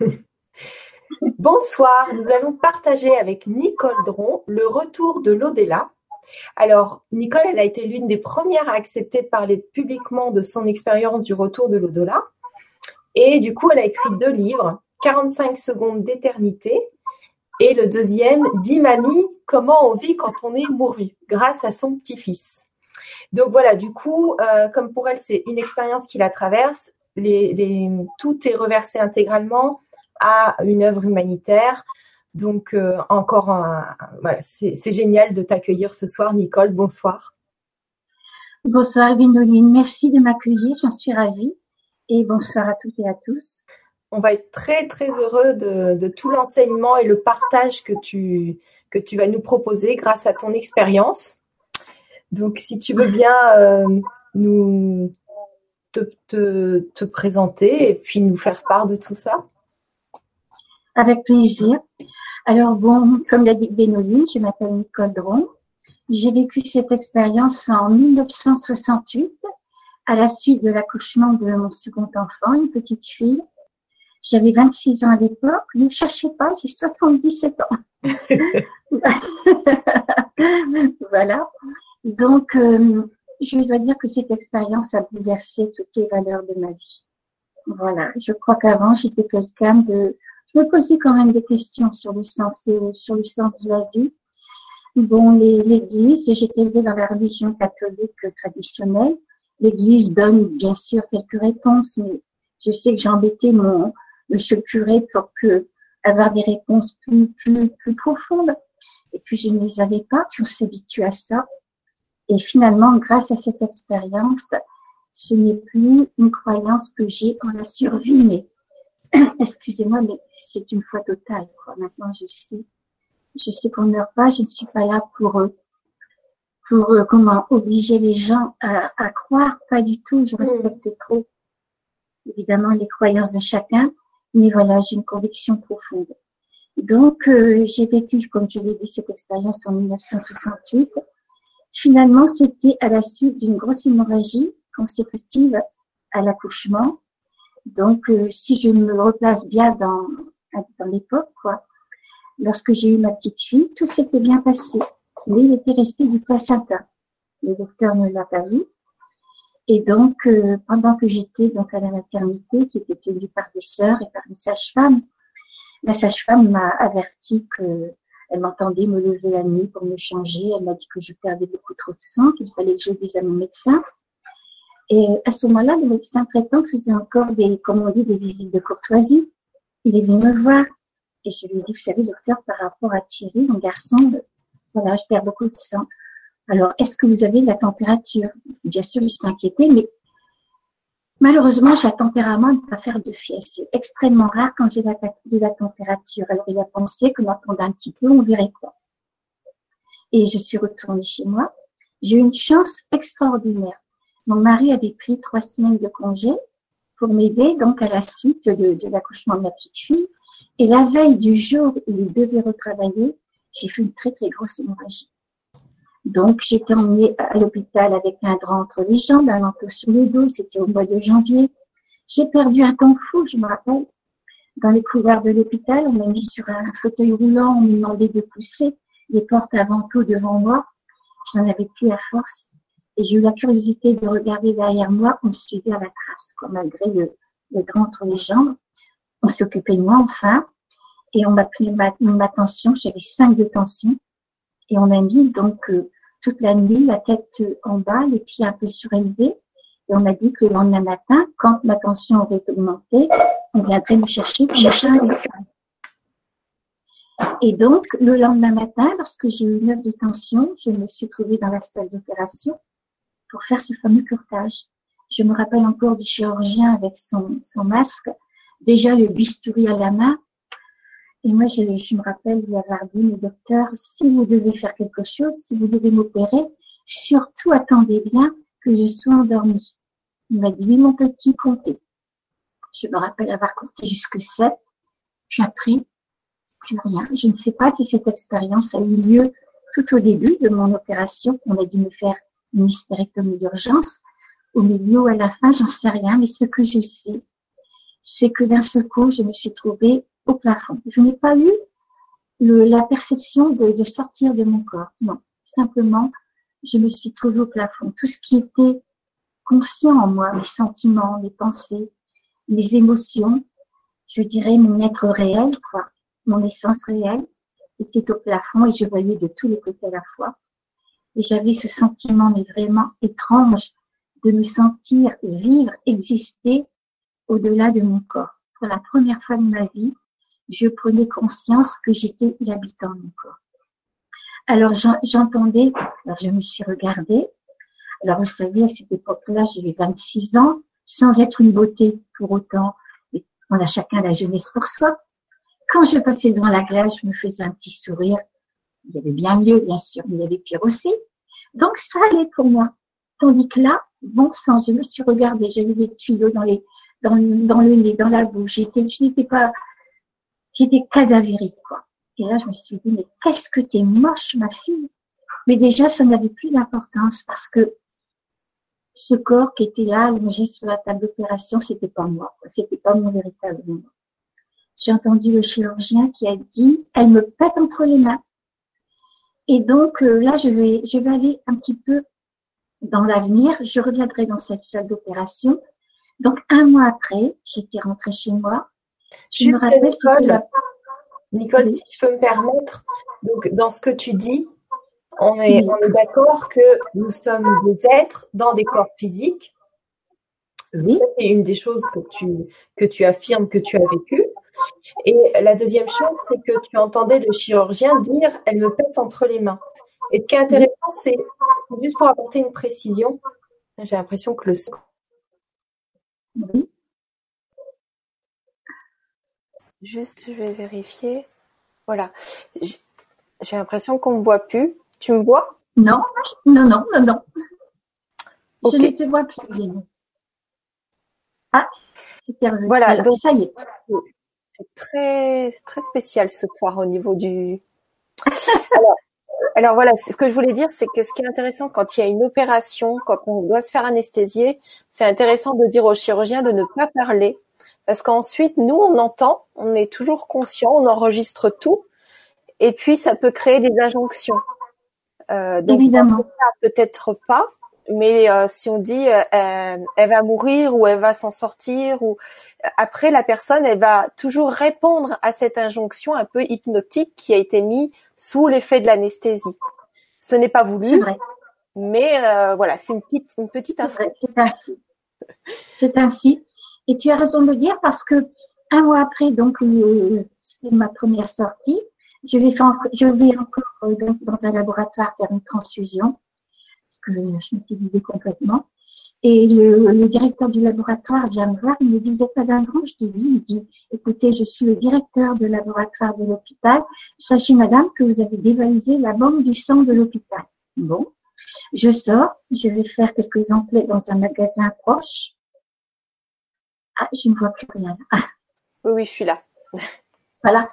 Bonsoir, nous allons partager avec Nicole Dron le retour de l'au-delà. Alors, Nicole, elle a été l'une des premières à accepter de parler publiquement de son expérience du retour de l'au-delà. Et du coup, elle a écrit deux livres, 45 secondes d'éternité et le deuxième, dit mamie, comment on vit quand on est mouru, grâce à son petit-fils. Donc voilà, du coup, euh, comme pour elle, c'est une expérience qui la traverse, les, tout est reversé intégralement à une œuvre humanitaire. Donc euh, encore un, voilà, c'est génial de t'accueillir ce soir, Nicole. Bonsoir. Bonsoir, Gwénoline. Merci de m'accueillir. J'en suis ravie. Et bonsoir à toutes et à tous. On va être très très heureux de, tout l'enseignement et le partage que tu que tu vas nous proposer grâce à ton expérience. Donc, si tu veux bien euh, nous te, présenter et puis nous faire part de tout ça? Avec plaisir. Alors bon, comme l'a dit Bénoline, je m'appelle Nicole Dron. J'ai vécu cette expérience en 1968 à la suite de l'accouchement de mon second enfant, une petite fille. J'avais 26 ans à l'époque. Ne cherchez pas, j'ai 77 ans. voilà. Donc, euh, je dois dire que cette expérience a bouleversé toutes les valeurs de ma vie. Voilà. Je crois qu'avant, j'étais quelqu'un de, je me posais quand même des questions sur le sens, sur le sens de la vie. Bon, l'église, j'étais élevée dans la religion catholique traditionnelle. L'église donne bien sûr quelques réponses, mais je sais que j'ai embêté mon monsieur curé pour que avoir des réponses plus, plus, plus profondes. Et puis je ne les avais pas, puis on s'habitue à ça. Et finalement, grâce à cette expérience, ce n'est plus une croyance que j'ai en la survie, mais excusez-moi, mais c'est une foi totale. Quoi. Maintenant, je sais, je sais qu'on ne meurt pas. Je ne suis pas là pour euh, pour euh, comment obliger les gens à, à, croire. Pas du tout. Je respecte trop, évidemment, les croyances de chacun. Mais voilà, j'ai une conviction profonde. Donc, euh, j'ai vécu, comme je l'ai dit, cette expérience en 1968. Finalement, c'était à la suite d'une grosse hémorragie consécutive à l'accouchement. Donc, euh, si je me replace bien dans, dans l'époque, quoi, lorsque j'ai eu ma petite fille, tout s'était bien passé. Mais il était resté du placenta. Le docteur ne l'a pas vu. Et donc, euh, pendant que j'étais donc à la maternité, qui était tenue par des sœurs et par une sage-femme, la sage-femme m'a averti que elle m'entendait me lever la nuit pour me changer. Elle m'a dit que je perdais beaucoup trop de sang, qu'il fallait que je dise à mon médecin. Et à ce moment-là, le médecin traitant faisait encore des, comme on dit, des visites de courtoisie. Il est venu me voir. Et je lui ai dit, vous savez, docteur, par rapport à Thierry, mon garçon, voilà, je perds beaucoup de sang. Alors, est-ce que vous avez la température? Bien sûr, il s'est inquiété, mais Malheureusement, j'ai un tempérament de ne pas faire de fièvre. C'est extrêmement rare quand j'ai de la température. Alors, il a pensé qu'on attendait un petit peu, on verrait quoi. Et je suis retournée chez moi. J'ai eu une chance extraordinaire. Mon mari avait pris trois semaines de congé pour m'aider, donc à la suite de, de l'accouchement de ma petite fille. Et la veille du jour où il devait retravailler, j'ai fait une très très grosse hémorragie. Donc, j'étais emmenée à l'hôpital avec un drap entre les jambes, un manteau sur le dos. C'était au mois de janvier. J'ai perdu un temps fou, je me rappelle. Dans les couloirs de l'hôpital, on m'a mis sur un fauteuil roulant, on me demandait de pousser les portes avant tout devant moi. Je n'en avais plus à force. Et j'ai eu la curiosité de regarder derrière moi. On me suivait à la trace, quoi, malgré le, drap entre les jambes. On occupé de moi, enfin. Et on m'a pris ma, ma tension. J'avais 5 de. Et on a mis donc euh, toute la nuit la tête en bas, les pieds un peu surélevés. Et on m'a dit que le lendemain matin, quand ma tension aurait augmenté, on viendrait me chercher pour chercher un Et donc, le lendemain matin, lorsque j'ai eu une œuvre de tension, je me suis trouvée dans la salle d'opération pour faire ce fameux curtage. Je me rappelle encore du chirurgien avec son, son masque, déjà le bistouri à la main, et moi, je, me rappelle lui avoir dit, le docteur, si vous devez faire quelque chose, si vous devez m'opérer, surtout attendez bien que je sois endormie. Il m'a dit, oui, mon petit, comptez. Je me rappelle avoir compté jusque 7, puis après, plus rien. Je ne sais pas si cette expérience a eu lieu tout au début de mon opération. On a dû me faire une hystérectomie d'urgence. Au milieu ou à la fin, j'en sais rien, mais ce que je sais, c'est que d'un seul coup, je me suis trouvée au plafond. Je n'ai pas eu la perception de, sortir de mon corps. Non, simplement, je me suis trouvée au plafond. Tout ce qui était conscient en moi, mes sentiments, mes pensées, mes émotions, je dirais mon être réel, quoi, mon essence réelle, était au plafond et je voyais de tous les côtés à la fois. Et j'avais ce sentiment, mais vraiment étrange, de me sentir vivre, exister au-delà de mon corps. Pour la première fois de ma vie, je prenais conscience que j'étais l'habitant de mon corps. Alors j'entendais, alors je me suis regardée. Alors vous savez, à cette époque-là, j'avais 26 ans, sans être une beauté pour autant. On a chacun la jeunesse pour soi. Quand je passais devant la glace, je me faisais un petit sourire. Il y avait bien mieux, bien sûr, mais il y avait pire aussi. Donc ça allait pour moi. Tandis que là, bon sang, je me suis regardée, j'avais des tuyaux dans le nez, dans la bouche. Je n'étais pas, j'étais cadavérique, quoi. Et là, je me suis dit, mais qu'est-ce que t'es moche, ma fille? Mais déjà, ça n'avait plus d'importance parce que ce corps qui était là, allongé sur la table d'opération, c'était pas moi, c'était pas mon véritable moi. J'ai entendu le chirurgien qui a dit, elle me pète entre les mains. Et donc euh, là, je vais, je vais aller un petit peu dans l'avenir. Je reviendrai dans cette salle d'opération. Donc un mois après, j'étais rentrée chez moi. Je me rappelle Nicole, Nicole, si je peux me permettre, donc dans ce que tu dis, on est, on est d'accord que nous sommes des êtres dans des corps physiques. Oui. C'est une des choses que tu, que tu affirmes que tu as vécu. Et la deuxième chose, c'est que tu entendais le chirurgien dire elle me pète entre les mains. Et ce qui est intéressant, c'est juste pour apporter une précision, j'ai l'impression que le son. Oui. Juste, je vais vérifier. Voilà. J'ai l'impression qu'on ne me voit plus. Tu me vois? Non, non, non, non, non. Je ne te vois plus. Ah, voilà, donc ça y est. C'est très, très spécial ce soir au niveau du. alors, alors voilà, ce que je voulais dire, c'est que ce qui est intéressant quand il y a une opération, quand on doit se faire anesthésier, c'est intéressant de dire au chirurgien de ne pas parler, parce qu'ensuite, nous, on entend, on est toujours conscient, on enregistre tout, et puis ça peut créer des injonctions. Euh, donc, Évidemment. Peut-être pas, mais euh, si on dit euh, elle va mourir ou elle va s'en sortir ou après la personne elle va toujours répondre à cette injonction un peu hypnotique qui a été mise sous l'effet de l'anesthésie. Ce n'est pas voulu, mais euh, voilà, c'est une petite une petite C'est ainsi. C'est ainsi. Et tu as raison de le dire parce que un mois après, donc c'était ma première sortie, je vais, encore dans un laboratoire faire une transfusion que je m'étais vidée complètement. Et le, directeur du laboratoire vient me voir, il me dit, vous êtes Madame Grand Je dis oui. Il dit, écoutez, je suis le directeur de laboratoire de l'hôpital. Sachez, Madame, que vous avez dévalisé la banque du sang de l'hôpital. Bon, je sors, je vais faire quelques emplettes dans un magasin proche. Ah, je ne vois plus rien. Ah. Oui, oui, je suis là. voilà.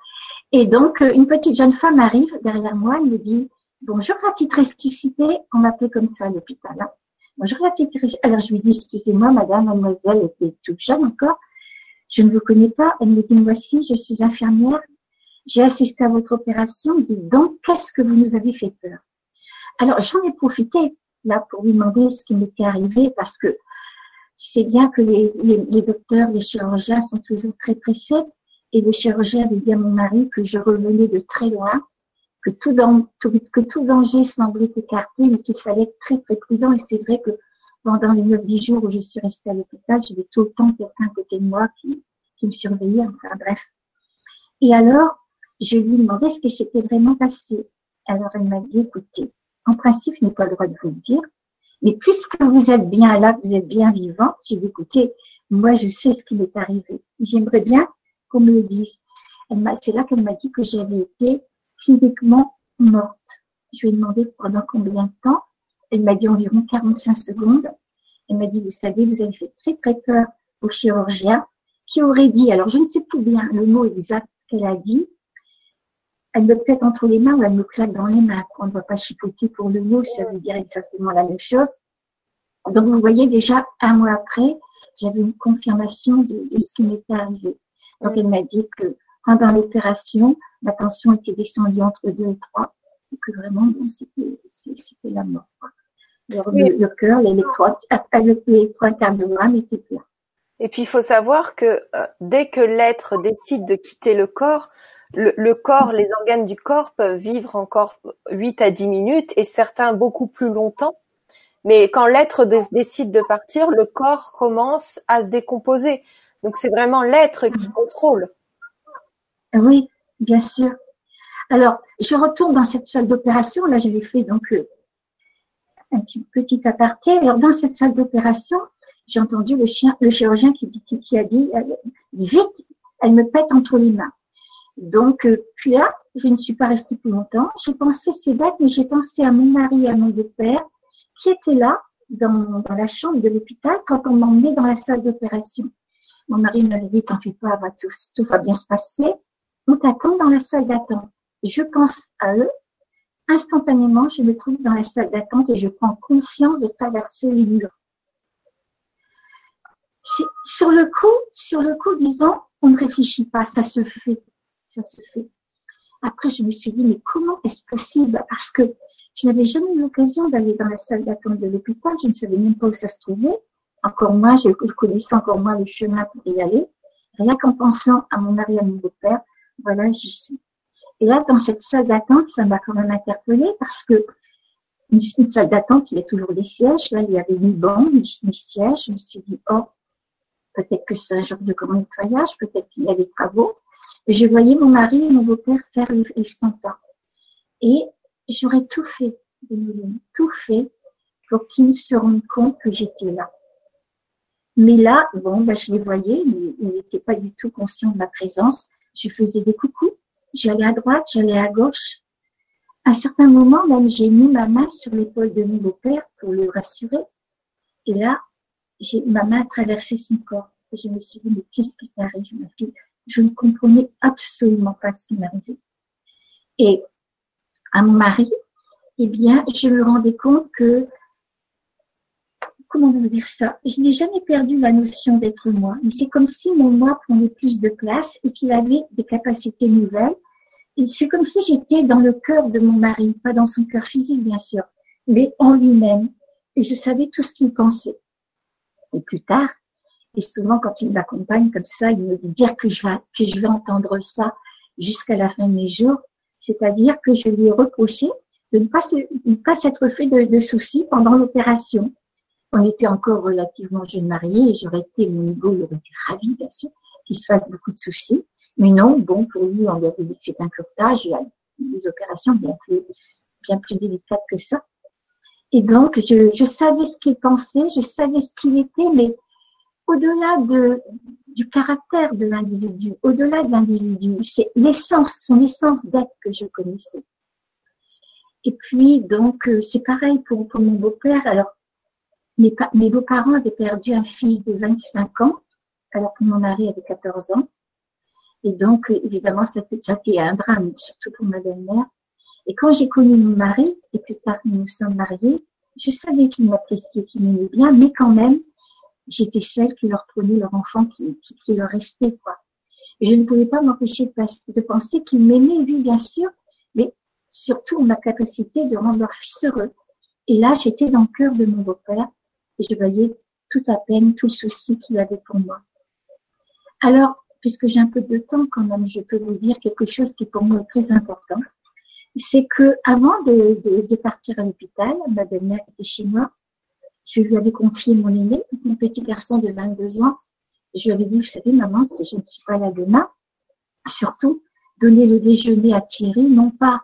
Et donc, une petite jeune femme arrive derrière moi, elle me dit, Bonjour la petite ressuscitée, on m'appelait comme ça à l'hôpital. Hein. Bonjour la petite Alors je lui dis, excusez-moi madame, mademoiselle était toute jeune encore, je ne vous connais pas. Elle me dit, voici, je suis infirmière, j'ai assisté à votre opération, dit donc, qu'est-ce que vous nous avez fait peur? Alors j'en ai profité là pour lui demander ce qui m'était arrivé parce que tu sais bien que les, les, docteurs, les chirurgiens sont toujours très pressés et le chirurgien avait dit à mon mari que je revenais de très loin que tout, danger semblait écarté, mais qu'il fallait être très très prudent. Et c'est vrai que pendant les 9-10 jours où je suis restée à l'hôpital, j'avais tout le temps quelqu'un à côté de moi qui, qui me surveillait, enfin bref. Et alors, je lui demandais ce qui s'était vraiment passé. Alors elle m'a dit, écoutez, en principe, je n'ai pas le droit de vous le dire, mais puisque vous êtes bien là, vous êtes bien vivant, j'ai dit, écoutez, moi je sais ce qui m'est arrivé. J'aimerais bien qu'on me le dise. C'est là qu'elle m'a dit que j'avais été physiquement morte. Je lui ai demandé pendant combien de temps. Elle m'a dit environ 45 secondes. Elle m'a dit, vous savez, vous avez fait très très peur au chirurgien qui aurait dit, alors je ne sais plus bien le mot exact qu'elle a dit, elle me pète entre les mains ou elle me claque dans les mains. On ne va pas chipoter pour le mot, ça veut dire exactement la même chose. Donc vous voyez déjà, un mois après, j'avais une confirmation de, ce qui m'était arrivé. Donc, elle m'a dit que pendant l'opération, ma tension était descendue entre 2 et 3, et que vraiment, bon, c'était la mort. le, cœur, l'électrocardiogramme était plein. Et puis, il faut savoir que euh, dès que l'être décide de quitter le corps, le, corps, les organes du corps peuvent vivre encore 8 à 10 minutes et certains beaucoup plus longtemps. Mais quand l'être décide de partir, le corps commence à se décomposer. Donc c'est vraiment l'être qui mhm. contrôle. Oui, bien sûr. Alors, je retourne dans cette salle d'opération. Là, j'avais fait donc euh, un petit, petit aparté. Alors, dans cette salle d'opération, j'ai entendu le, chien, le chirurgien qui, qui a dit euh, vite, elle me pète entre les mains. Donc, euh, puis là, je ne suis pas restée plus longtemps. J'ai pensé, c'est bête, mais j'ai pensé à mon mari et à mon beau-père qui étaient là dans, dans la chambre de l'hôpital quand on m'emmenait dans la salle d'opération. Mon mari m'avait dit, t'en fais pas, va tout, tout va bien se passer. On t'attend dans la salle d'attente. Je pense à eux. Instantanément, je me trouve dans la salle d'attente et je prends conscience de traverser les murs. Sur le coup, sur le coup, disons, on ne réfléchit pas, ça se fait ça se fait. Après, je me suis dit, mais comment est-ce possible? Parce que je n'avais jamais eu l'occasion d'aller dans la salle d'attente de l'hôpital. Je ne savais même pas où ça se trouvait. Encore moins, je connaissais encore moins le chemin pour y aller. Rien qu'en pensant à mon mari et à mon beau-père, voilà, j'y suis. Et là, dans cette salle d'attente, ça m'a quand même interpellée parce que une, salle d'attente, il y a toujours des sièges. Là, il y avait ni banc, ni, sièges. Je me suis dit, oh, peut-être que c'est un genre de grand nettoyage, peut-être qu'il y a des travaux je voyais mon mari et mon beau-père faire les, les 100 pas. Et j'aurais tout fait, tout fait pour qu'ils se rendent compte que j'étais là. Mais là, bon, ben, je les voyais, ils n'étaient pas du tout conscients de ma présence. Je faisais des coucous, j'allais à droite, j'allais à gauche. À un certain moment, même, j'ai mis ma main sur l'épaule de mon beau-père pour le rassurer. Et là, j'ai, ma main a traversé son corps. Et je me suis dit, mais qu'est-ce qui t'arrive, ma fille? Je ne comprenais absolument pas ce qui m'arrivait. Et à mon mari, eh bien, je me rendais compte que, comment dire ça, je n'ai jamais perdu la notion d'être moi, mais c'est comme si mon moi prenait plus de place et qu'il avait des capacités nouvelles. Et c'est comme si j'étais dans le cœur de mon mari, pas dans son cœur physique, bien sûr, mais en lui-même. Et je savais tout ce qu'il pensait. Et plus tard, et souvent, quand il m'accompagne comme ça, il me dit dire que je vais, que je vais entendre ça jusqu'à la fin de mes jours. C'est-à-dire que je lui ai reproché de ne pas, pas s'être fait de, soucis pendant l'opération. On était encore relativement jeunes mariés et j'aurais été, mon ego il aurait été ravi, bien sûr, qu'il se fasse beaucoup de soucis. Mais non, bon, pour lui, on avait dit que c'est un curtage, il y a des opérations bien plus, bien plus délicates que ça. Et donc, je, je savais ce qu'il pensait, je savais ce qu'il était, mais au-delà de, du caractère de l'individu, au-delà de l'individu, c'est l'essence, son essence d'être que je connaissais. Et puis, donc, euh, c'est pareil pour, pour mon beau-père. Alors, mes, mes beaux-parents avaient perdu un fils de 25 ans, alors que mon mari avait 14 ans. Et donc, évidemment, ça a été un drame, surtout pour ma belle-mère. Et quand j'ai connu mon mari, et plus tard nous nous sommes mariés, je savais qu'il m'appréciait, qu'il m'aimait bien, mais quand même, j'étais celle qui leur prenait leur enfant qui, qui, leur restait, quoi. Et je ne pouvais pas m'empêcher de, penser qu'ils m'aimaient, lui, bien sûr, mais surtout ma capacité de rendre leur fils heureux. Et là, j'étais dans le cœur de mon beau-père et je voyais tout à peine tout le souci qu'il avait pour moi. Alors, puisque j'ai un peu de temps quand même, je peux vous dire quelque chose qui pour moi est très important. C'est que avant de, de, de partir à l'hôpital, ma belle-mère était chez moi, je lui avais confié mon aîné, mon petit garçon de 22 ans. Je lui avais dit, vous savez, maman, si je ne suis pas là demain, surtout, donner le déjeuner à Thierry, non pas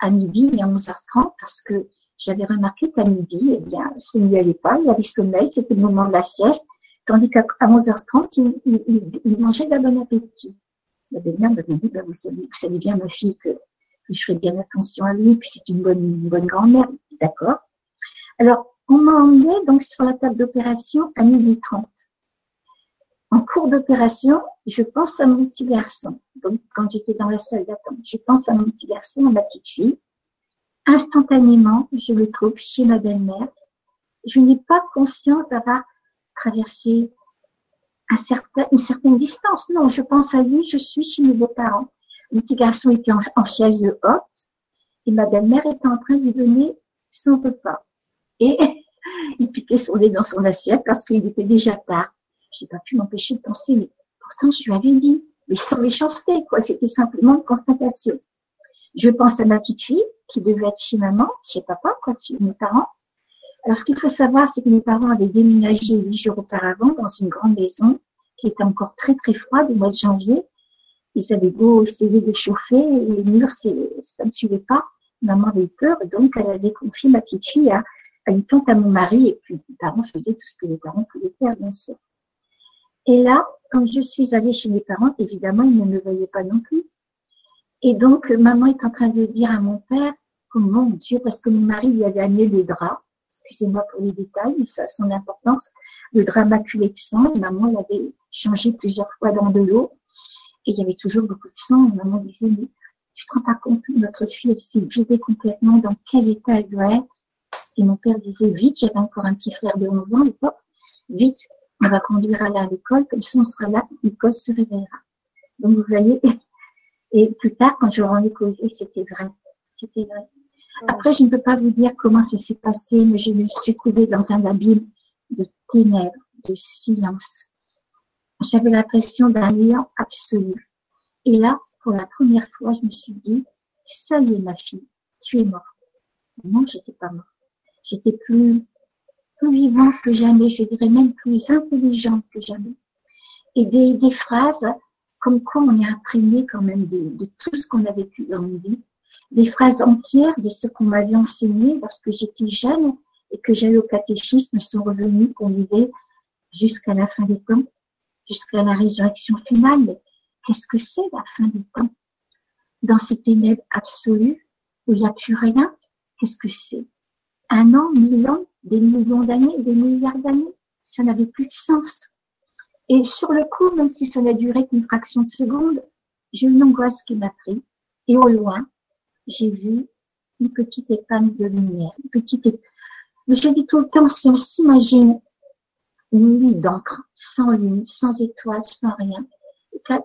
à midi, mais à 11h30, parce que j'avais remarqué qu'à midi, eh bien, s'il n'y allait pas, il avait sommeil, c'était le moment de la sieste, tandis qu'à 11h30, il, mangeait d'un bon appétit. La belle-mère m'avait dit, bah, vous, savez, bien, ma fille, que, je ferai bien attention à lui, puis c'est une bonne, une bonne grand-mère. D'accord? Alors, on m'a emmené donc sur la table d'opération à midi 30. En cours d'opération, je pense à mon petit garçon. Donc, quand j'étais dans la salle d'attente, je pense à mon petit garçon, à ma petite fille. Instantanément, je le trouve chez ma belle-mère. Je n'ai pas conscience d'avoir traversé une certaine distance. Non, je pense à lui, je suis chez mes beaux-parents. Le petit garçon était en, en chaise haute et ma belle-mère était en train de lui donner son repas. Il piquait son nez dans son assiette parce qu'il était déjà tard. J'ai pas pu m'empêcher de penser, mais pourtant je lui avais dit, mais sans méchanceté, quoi. C'était simplement une constatation. Je pense à ma petite fille qui devait être chez maman, chez papa, quoi, chez mes parents. Alors, ce qu'il faut savoir, c'est que mes parents avaient déménagé huit jours auparavant dans une grande maison qui était encore très très froide au mois de janvier. Ils avaient beau essayer de chauffer, les murs, ça ne suivait pas. Maman avait peur, donc elle avait confié ma petite fille à, tante à mon mari, et puis mes parents faisaient tout ce que les parents pouvaient faire, bien sûr. Et là, quand je suis allée chez mes parents, évidemment, ils ne me voyaient pas non plus. Et donc, maman est en train de dire à mon père, oh mon Dieu, parce que mon mari lui avait amené des draps, excusez-moi pour les détails, mais ça a son importance, le drap maculé de sang, maman l'avait changé plusieurs fois dans de l'eau, et il y avait toujours beaucoup de sang, maman disait, mais tu te rends pas compte, notre fille, s'est vidée complètement, dans quel état elle doit être? Et mon père disait, vite, j'avais encore un petit frère de 11 ans, vite, on va conduire à l'école, comme ça on sera là, l'école se réveillera. Donc vous voyez, et plus tard, quand je ai causé, c'était vrai. C'était vrai. Après, je ne peux pas vous dire comment ça s'est passé, mais je me suis trouvée dans un abîme de ténèbres, de silence. J'avais l'impression d'un néant absolu. Et là, pour la première fois, je me suis dit, ça y est, ma fille, tu es morte. Non, j'étais pas morte. J'étais plus, vivante que jamais, je dirais même plus intelligente que jamais. Et des, phrases comme quoi on est imprégné quand même de, tout ce qu'on a vécu dans une vie, des phrases entières de ce qu'on m'avait enseigné lorsque j'étais jeune et que j'allais au catéchisme sont revenus qu'on vivait jusqu'à la fin des temps, jusqu'à la résurrection finale. Mais qu'est-ce que c'est la fin des temps? Dans ces ténèbres absolues où il n'y a plus rien, qu'est-ce que c'est? Un an, mille ans, des millions d'années, des milliards d'années Ça n'avait plus de sens. Et sur le coup, même si ça n'a duré qu'une fraction de seconde, j'ai eu une angoisse qui m'a pris. Et au loin, j'ai vu une petite épingle de lumière, une petite Mais je dis tout le temps, si on s'imagine une nuit d'encre, sans lune, sans étoile, sans rien,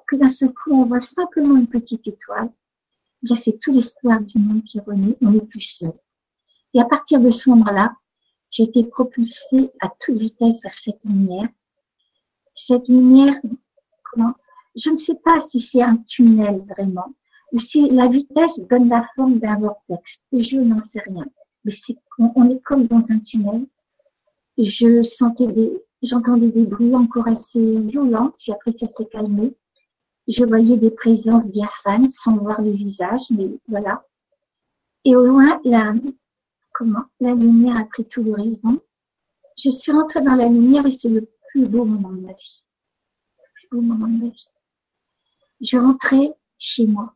que d'un seul coup, on voit simplement une petite étoile, bien c'est tout l'espoir du monde qui revenu, on n'est plus seul. Et à partir de ce moment-là, j'ai été propulsée à toute vitesse vers cette lumière cette lumière, comment, je ne sais pas si c'est un tunnel vraiment, ou si la vitesse donne la forme d'un vortex. Je n'en sais rien. Mais on, est comme dans un tunnel. Je sentais des, j'entendais des bruits encore assez violents, puis après ça s'est calmé. Je voyais des présences diaphanes sans voir les visages, mais voilà. Et au loin, la, comment, la lumière a pris tout l'horizon. Je suis rentrée dans la lumière et c'est le plus beau moment de ma vie. Je rentrais chez moi.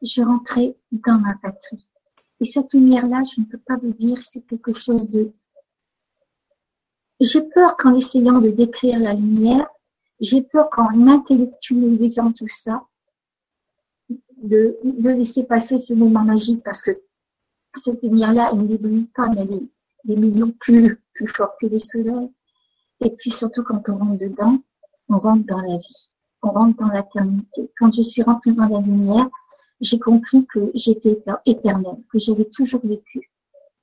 Je rentrais dans ma patrie. Et cette lumière-là, je ne peux pas vous dire, c'est quelque chose de... J'ai peur qu'en essayant de décrire la lumière, j'ai peur qu'en intellectualisant tout ça, de, de laisser passer ce moment magique parce que cette lumière-là, elle n'éblouit pas, mais elle est des plus, plus fort que le soleil. Et puis surtout, quand on rentre dedans, on rentre dans la vie, on rentre dans l'éternité. Quand je suis rentrée dans la lumière, j'ai compris que j'étais éternelle, que j'avais toujours vécu,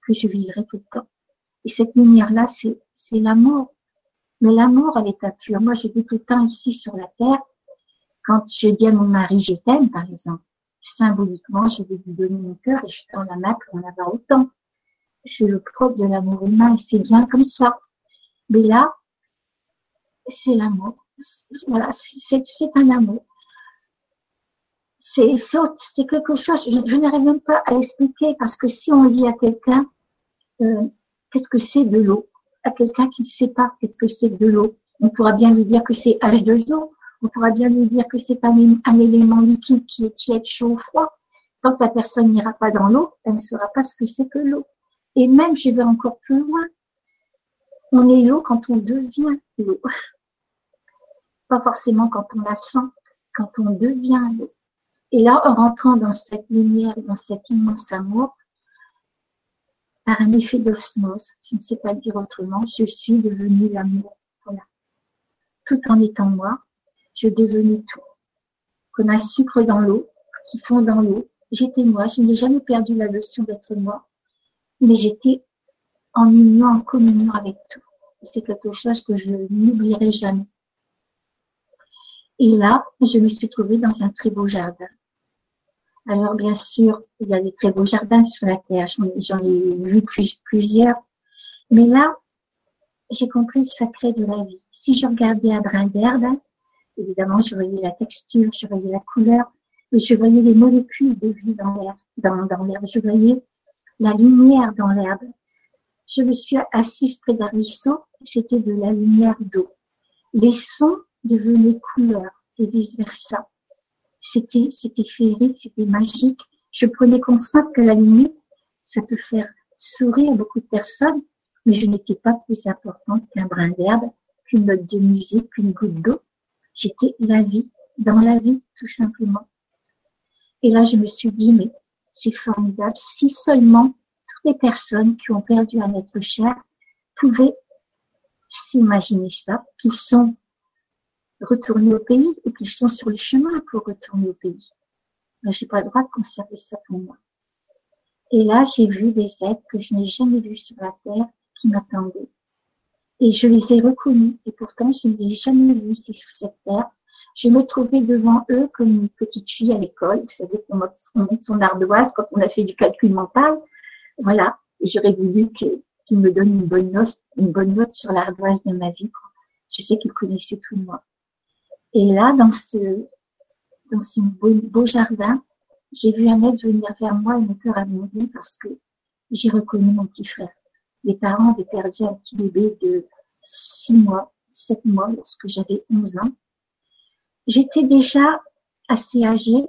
que je vivrais tout le temps. Et cette lumière-là, c'est, c'est l'amour. Mais l'amour à l'état pur. Moi, je dis tout le temps ici sur la terre, quand je dis à mon mari, je t'aime, par exemple, symboliquement, je vais lui donner mon cœur et je tends la main pour en avoir autant. C'est le propre de l'amour humain et c'est bien comme ça. Mais là, c'est l'amour. Voilà, c'est un amour. C'est quelque chose, je, n'arrive même pas à expliquer parce que si on dit à quelqu'un euh, qu'est-ce que c'est de l'eau, à quelqu'un qui ne sait pas qu'est-ce que c'est de l'eau, on pourra bien lui dire que c'est H2O, on pourra bien lui dire que c'est un, un élément liquide qui est tiède, chaud ou froid. Que la personne n'ira pas dans l'eau, elle ne saura pas ce que c'est que l'eau. Et même, je vais encore plus loin. On est l'eau quand on devient l'eau pas forcément quand on la sent, quand on devient l'eau. Et là, en rentrant dans cette lumière, dans cet immense amour, par un effet d'osmose, je ne sais pas le dire autrement, je suis devenue l'amour. Voilà. tout en étant moi, je devenais tout. Comme un sucre dans l'eau, qui fond dans l'eau. J'étais moi, je n'ai jamais perdu la notion d'être moi, mais j'étais en union, en communion avec tout. C'est quelque chose que je n'oublierai jamais. Et là, je me suis trouvée dans un très beau jardin. Alors, bien sûr, il y a des très beaux jardins sur la terre. J'en ai vu plusieurs. Mais là, j'ai compris le sacré de la vie. Si je regardais un brin d'herbe, évidemment, je voyais la texture, je voyais la couleur, mais je voyais les molécules de vie dans l'herbe. Je voyais la lumière dans l'herbe. Je me suis assise près d'un ruisseau, c'était de la lumière d'eau. Les sons devenaient couleurs et vice versa. C'était, c'était féerique, c'était magique. Je prenais conscience que la limite, ça peut faire sourire beaucoup de personnes, mais je n'étais pas plus importante qu'un brin d'herbe, qu'une note de musique, qu'une goutte d'eau. J'étais la vie, dans la vie, tout simplement. Et là, je me suis dit, mais c'est formidable. Si seulement toutes les personnes qui ont perdu un être cher pouvaient s'imaginer ça, qu'ils sont retournés au pays et qu'ils sont sur le chemin pour retourner au pays. Mais j'ai pas le droit de conserver ça pour moi. Et là, j'ai vu des êtres que je n'ai jamais vus sur la terre qui m'attendaient. Et je les ai reconnus. Et pourtant, je ne les ai jamais vus ici sur cette terre. Je me trouvais devant eux comme une petite fille à l'école. Vous savez qu'on met son ardoise quand on a fait du calcul mental. Voilà. J'aurais voulu qu'ils me donnent une bonne note, sur l'ardoise de ma vie. Je sais qu'ils connaissaient tout de moi. Et là, dans ce, dans ce beau, jardin, j'ai vu un être venir vers moi et me cœur a parce que j'ai reconnu mon petit frère. Les parents avaient perdu un petit bébé de 6 mois, 7 mois lorsque j'avais 11 ans. J'étais déjà assez âgée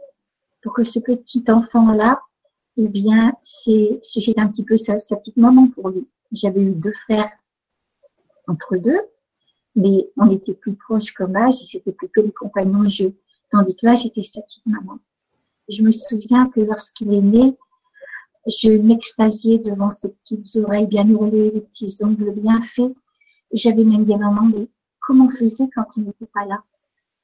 pour que ce petit enfant-là, eh bien, c'est, j'étais un petit peu sa, petite maman pour lui. J'avais eu deux frères entre deux, mais on était plus proches comme âge et c'était plutôt les compagnons de jeu. Tandis que là, j'étais sa petite maman. Je me souviens que lorsqu'il est né, je m'extasiais devant ses petites oreilles bien ourlées, les petits ongles bien faits. J'avais même des moments, mais comment on faisait quand il n'était pas là?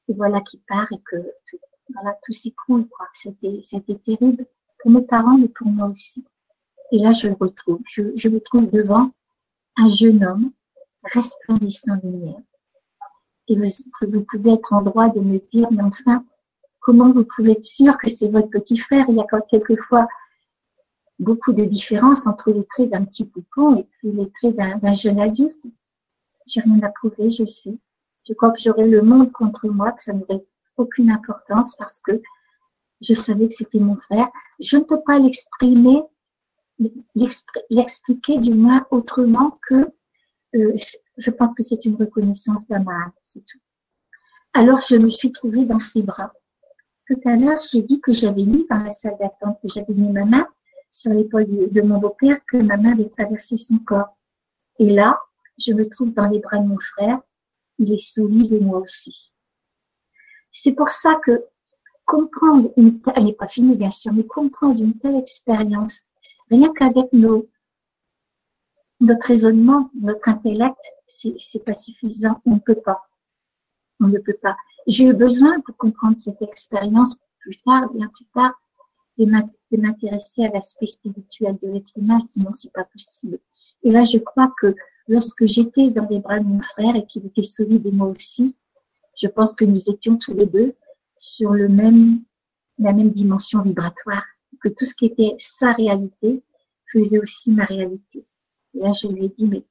Et voilà qu'il part et que tout, voilà, tout s'écroule, quoi. C'était, c'était terrible pour mes parents, mais pour moi aussi. Et là, je le retrouve. Je, je me trouve devant un jeune homme resplendissant lumière. Et vous, vous pouvez être en droit de me dire, mais enfin, comment vous pouvez être sûr que c'est votre petit frère? Il y a quelquefois beaucoup de différence entre les traits d'un petit poupon et puis les traits d'un jeune adulte. J'ai rien à prouver, je sais. Je crois que j'aurais le monde contre moi, que ça n'aurait aucune importance parce que je savais que c'était mon frère. Je ne peux pas l'exprimer, l'expliquer du moins autrement que euh, je pense que c'est une reconnaissance d'âme, c'est tout. Alors je me suis trouvée dans ses bras. Tout à l'heure, j'ai dit que j'avais mis dans la salle d'attente, que j'avais mis ma main sur l'épaule de mon beau-père, que ma main avait traversé son corps. Et là, je me trouve dans les bras de mon frère. Il est solide et moi aussi. C'est pour ça que comprendre une telle, elle n'est pas finie bien sûr, mais comprendre une telle expérience, rien qu'avec nos, notre raisonnement, notre intellect, c'est pas suffisant. On ne peut pas. On ne peut pas. J'ai eu besoin pour comprendre cette expérience plus tard, bien plus tard, de m'intéresser à l'aspect spirituel de l'être humain, sinon c'est pas possible. Et là, je crois que lorsque j'étais dans les bras de mon frère et qu'il était solide et moi aussi, je pense que nous étions tous les deux sur le même, la même dimension vibratoire, que tout ce qui était sa réalité faisait aussi ma réalité. Et là, je lui ai dit, mais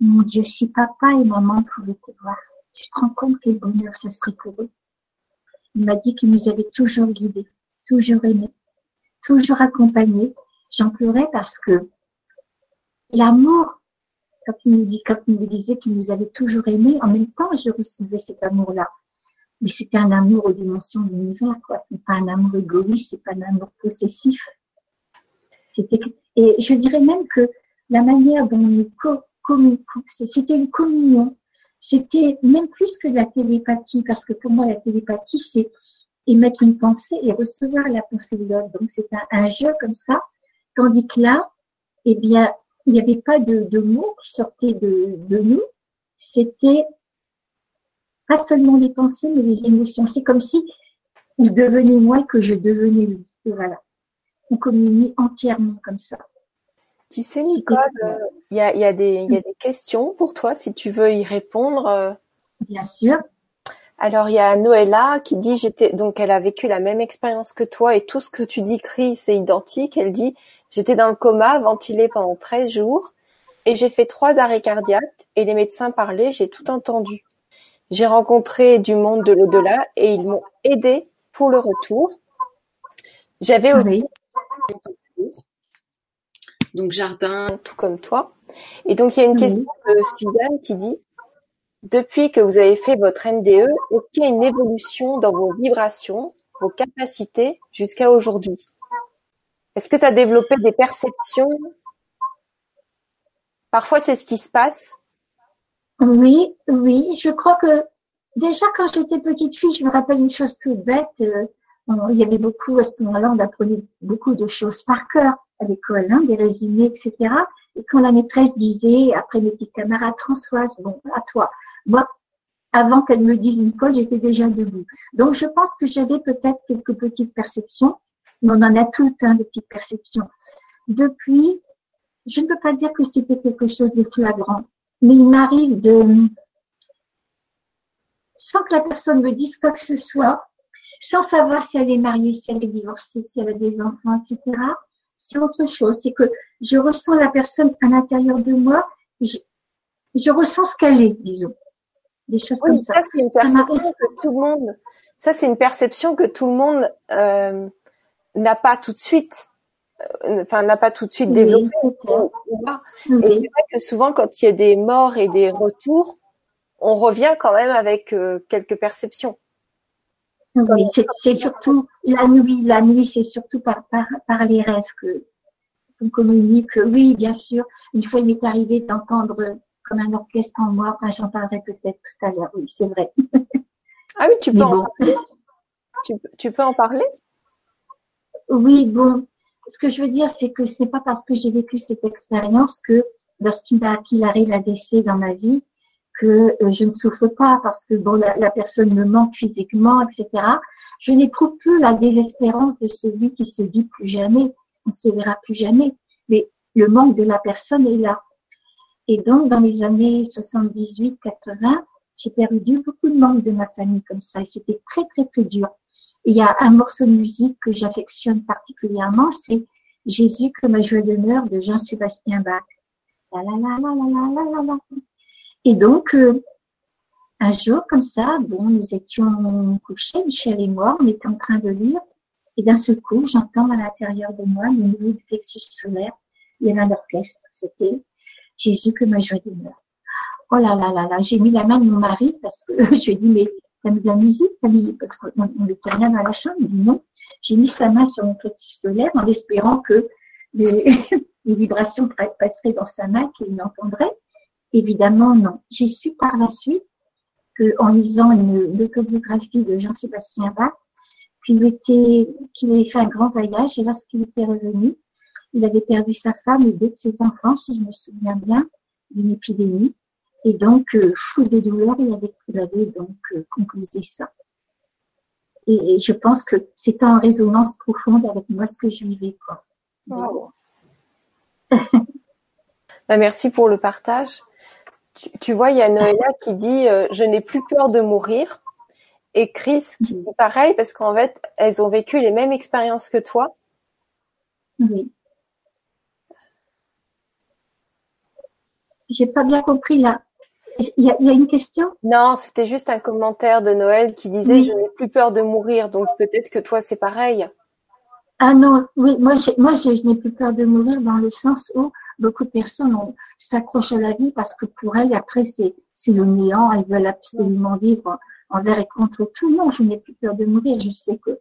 mon Dieu, si papa et maman pouvaient te voir, tu te rends compte quel bonheur ça serait pour eux. Il m'a dit qu'il nous avait toujours guidés, toujours aimés, toujours accompagnés. J'en pleurais parce que l'amour, quand il nous disait qu'il nous avait toujours aimés, en même temps, je recevais cet amour-là. Mais c'était un amour aux dimensions de l'univers, quoi. Ce n'est pas un amour égoïste, c'est pas un amour possessif. C'était, et je dirais même que la manière dont nous communiquons, c'était une communion. C'était même plus que la télépathie, parce que pour moi, la télépathie, c'est émettre une pensée et recevoir la pensée de l'autre. Donc, c'est un, jeu comme ça. Tandis que là, eh bien, il n'y avait pas de, mots qui sortaient de, nous. C'était pas seulement les pensées, mais les émotions. C'est comme si il devenait moi et que je devenais lui. Et voilà. On communie entièrement comme ça. Tu sais, Nicole, il y, a, y, a des, y a des questions pour toi, si tu veux y répondre. Euh. Bien sûr. Alors, il y a Noëlla qui dit, j'étais, donc elle a vécu la même expérience que toi et tout ce que tu dis, Chris, c'est identique. Elle dit, j'étais dans le coma, ventilé pendant 13 jours et j'ai fait trois arrêts cardiaques et les médecins parlaient, j'ai tout entendu. J'ai rencontré du monde de l'au-delà et ils m'ont aidé pour le retour. J'avais aussi donc jardin, tout comme toi. Et donc il y a une question de Suzanne qui dit depuis que vous avez fait votre NDE, est-ce qu'il y a une évolution dans vos vibrations, vos capacités jusqu'à aujourd'hui? Est-ce que tu as développé des perceptions? Parfois, c'est ce qui se passe. Oui, oui. Je crois que déjà quand j'étais petite fille, je me rappelle une chose toute bête. Euh, il y avait beaucoup à ce moment-là, on apprenait beaucoup de choses par cœur à l'école, hein, des résumés, etc. Et quand la maîtresse disait, après mes petites camarades, Françoise, bon, à toi. Moi, avant qu'elle me dise Nicole, j'étais déjà debout. Donc, je pense que j'avais peut-être quelques petites perceptions, mais on en a toutes, hein, des petites perceptions. Depuis, je ne peux pas dire que c'était quelque chose de flagrant, mais il m'arrive de, sans que la personne me dise quoi que ce soit, sans savoir si elle est mariée, si elle est divorcée, si elle a des enfants, etc. C'est autre chose. C'est que je ressens la personne à l'intérieur de moi. Je, je ressens ce qu'elle est, disons. Des choses comme ça. Ça, c'est une perception que tout le monde. Ça, c'est une perception que tout le monde euh, n'a pas tout de suite. Euh, enfin, n'a pas tout de suite développé. Et c'est vrai que souvent, quand il y a des morts et des retours, on revient quand même avec euh, quelques perceptions. Oui, c'est surtout la nuit. La nuit, c'est surtout par, par, par les rêves que qu'on communique. Oui, bien sûr. Une fois, il m'est arrivé d'entendre comme un orchestre en moi. Enfin, j'en parlerai peut-être tout à l'heure. Oui, c'est vrai. Ah oui, tu peux, en parler. Tu, tu, peux en parler? Oui, bon. Ce que je veux dire, c'est que c'est pas parce que j'ai vécu cette expérience que lorsqu'il arrive un décès dans ma vie, que euh, je ne souffre pas parce que bon, la, personne me manque physiquement, etc. Je n'éprouve plus la désespérance de celui qui se dit plus jamais, on ne se verra plus jamais. Mais le manque de la personne est là. Et donc, dans les années 78-80, j'ai perdu beaucoup de membres de ma famille comme ça, et c'était très, très, très dur. il y a un morceau de musique que j'affectionne particulièrement, c'est Jésus comme ma joie d'honneur de Jean-Sébastien Bach. La, la, la. Et donc, euh, un jour, comme ça, bon, nous étions couchés, Michel et moi, on était en train de lire, et d'un seul coup, j'entends à l'intérieur de moi, au niveau du plexus solaire, il y avait un orchestre. C'était Jésus que ma joie demeure. Oh là là là là, j'ai mis la main de mon mari parce que je lui ai dit, mais t'as mis de la musique, parce qu'on ne fait rien dans la chambre. Il dit non. J'ai mis sa main sur mon plexus solaire en espérant que les, vibrations passeraient dans sa main, qu'il l'entendrait. Évidemment, non. J'ai su par la suite que, en lisant une, l'autobiographie de Jean-Sébastien Bach, qu'il était, qu'il avait fait un grand voyage et lorsqu'il était revenu, il avait perdu sa femme et deux de ses enfants, si je me souviens bien, d'une épidémie. Et donc, euh, fou de douleur, il avait, il avait donc euh, conclusé ça. Et, je pense que c'était en résonance profonde avec moi ce que je vivais. Quoi. Bah, merci pour le partage. Tu, vois, il y a Noëlla qui dit euh, Je n'ai plus peur de mourir. Et Chris qui dit pareil parce qu'en fait, elles ont vécu les mêmes expériences que toi. Oui. J'ai pas bien compris là. Il y, a, une question? Non, c'était juste un commentaire de Noël qui disait Je n'ai plus peur de mourir. Donc peut-être que toi, c'est pareil. Ah non, oui, moi, moi je n'ai plus peur de mourir dans le sens où beaucoup de personnes s'accrochent à la vie parce que pour elles, après, c'est le néant, elles veulent absolument vivre envers et contre tout. Non, je n'ai plus peur de mourir, je sais que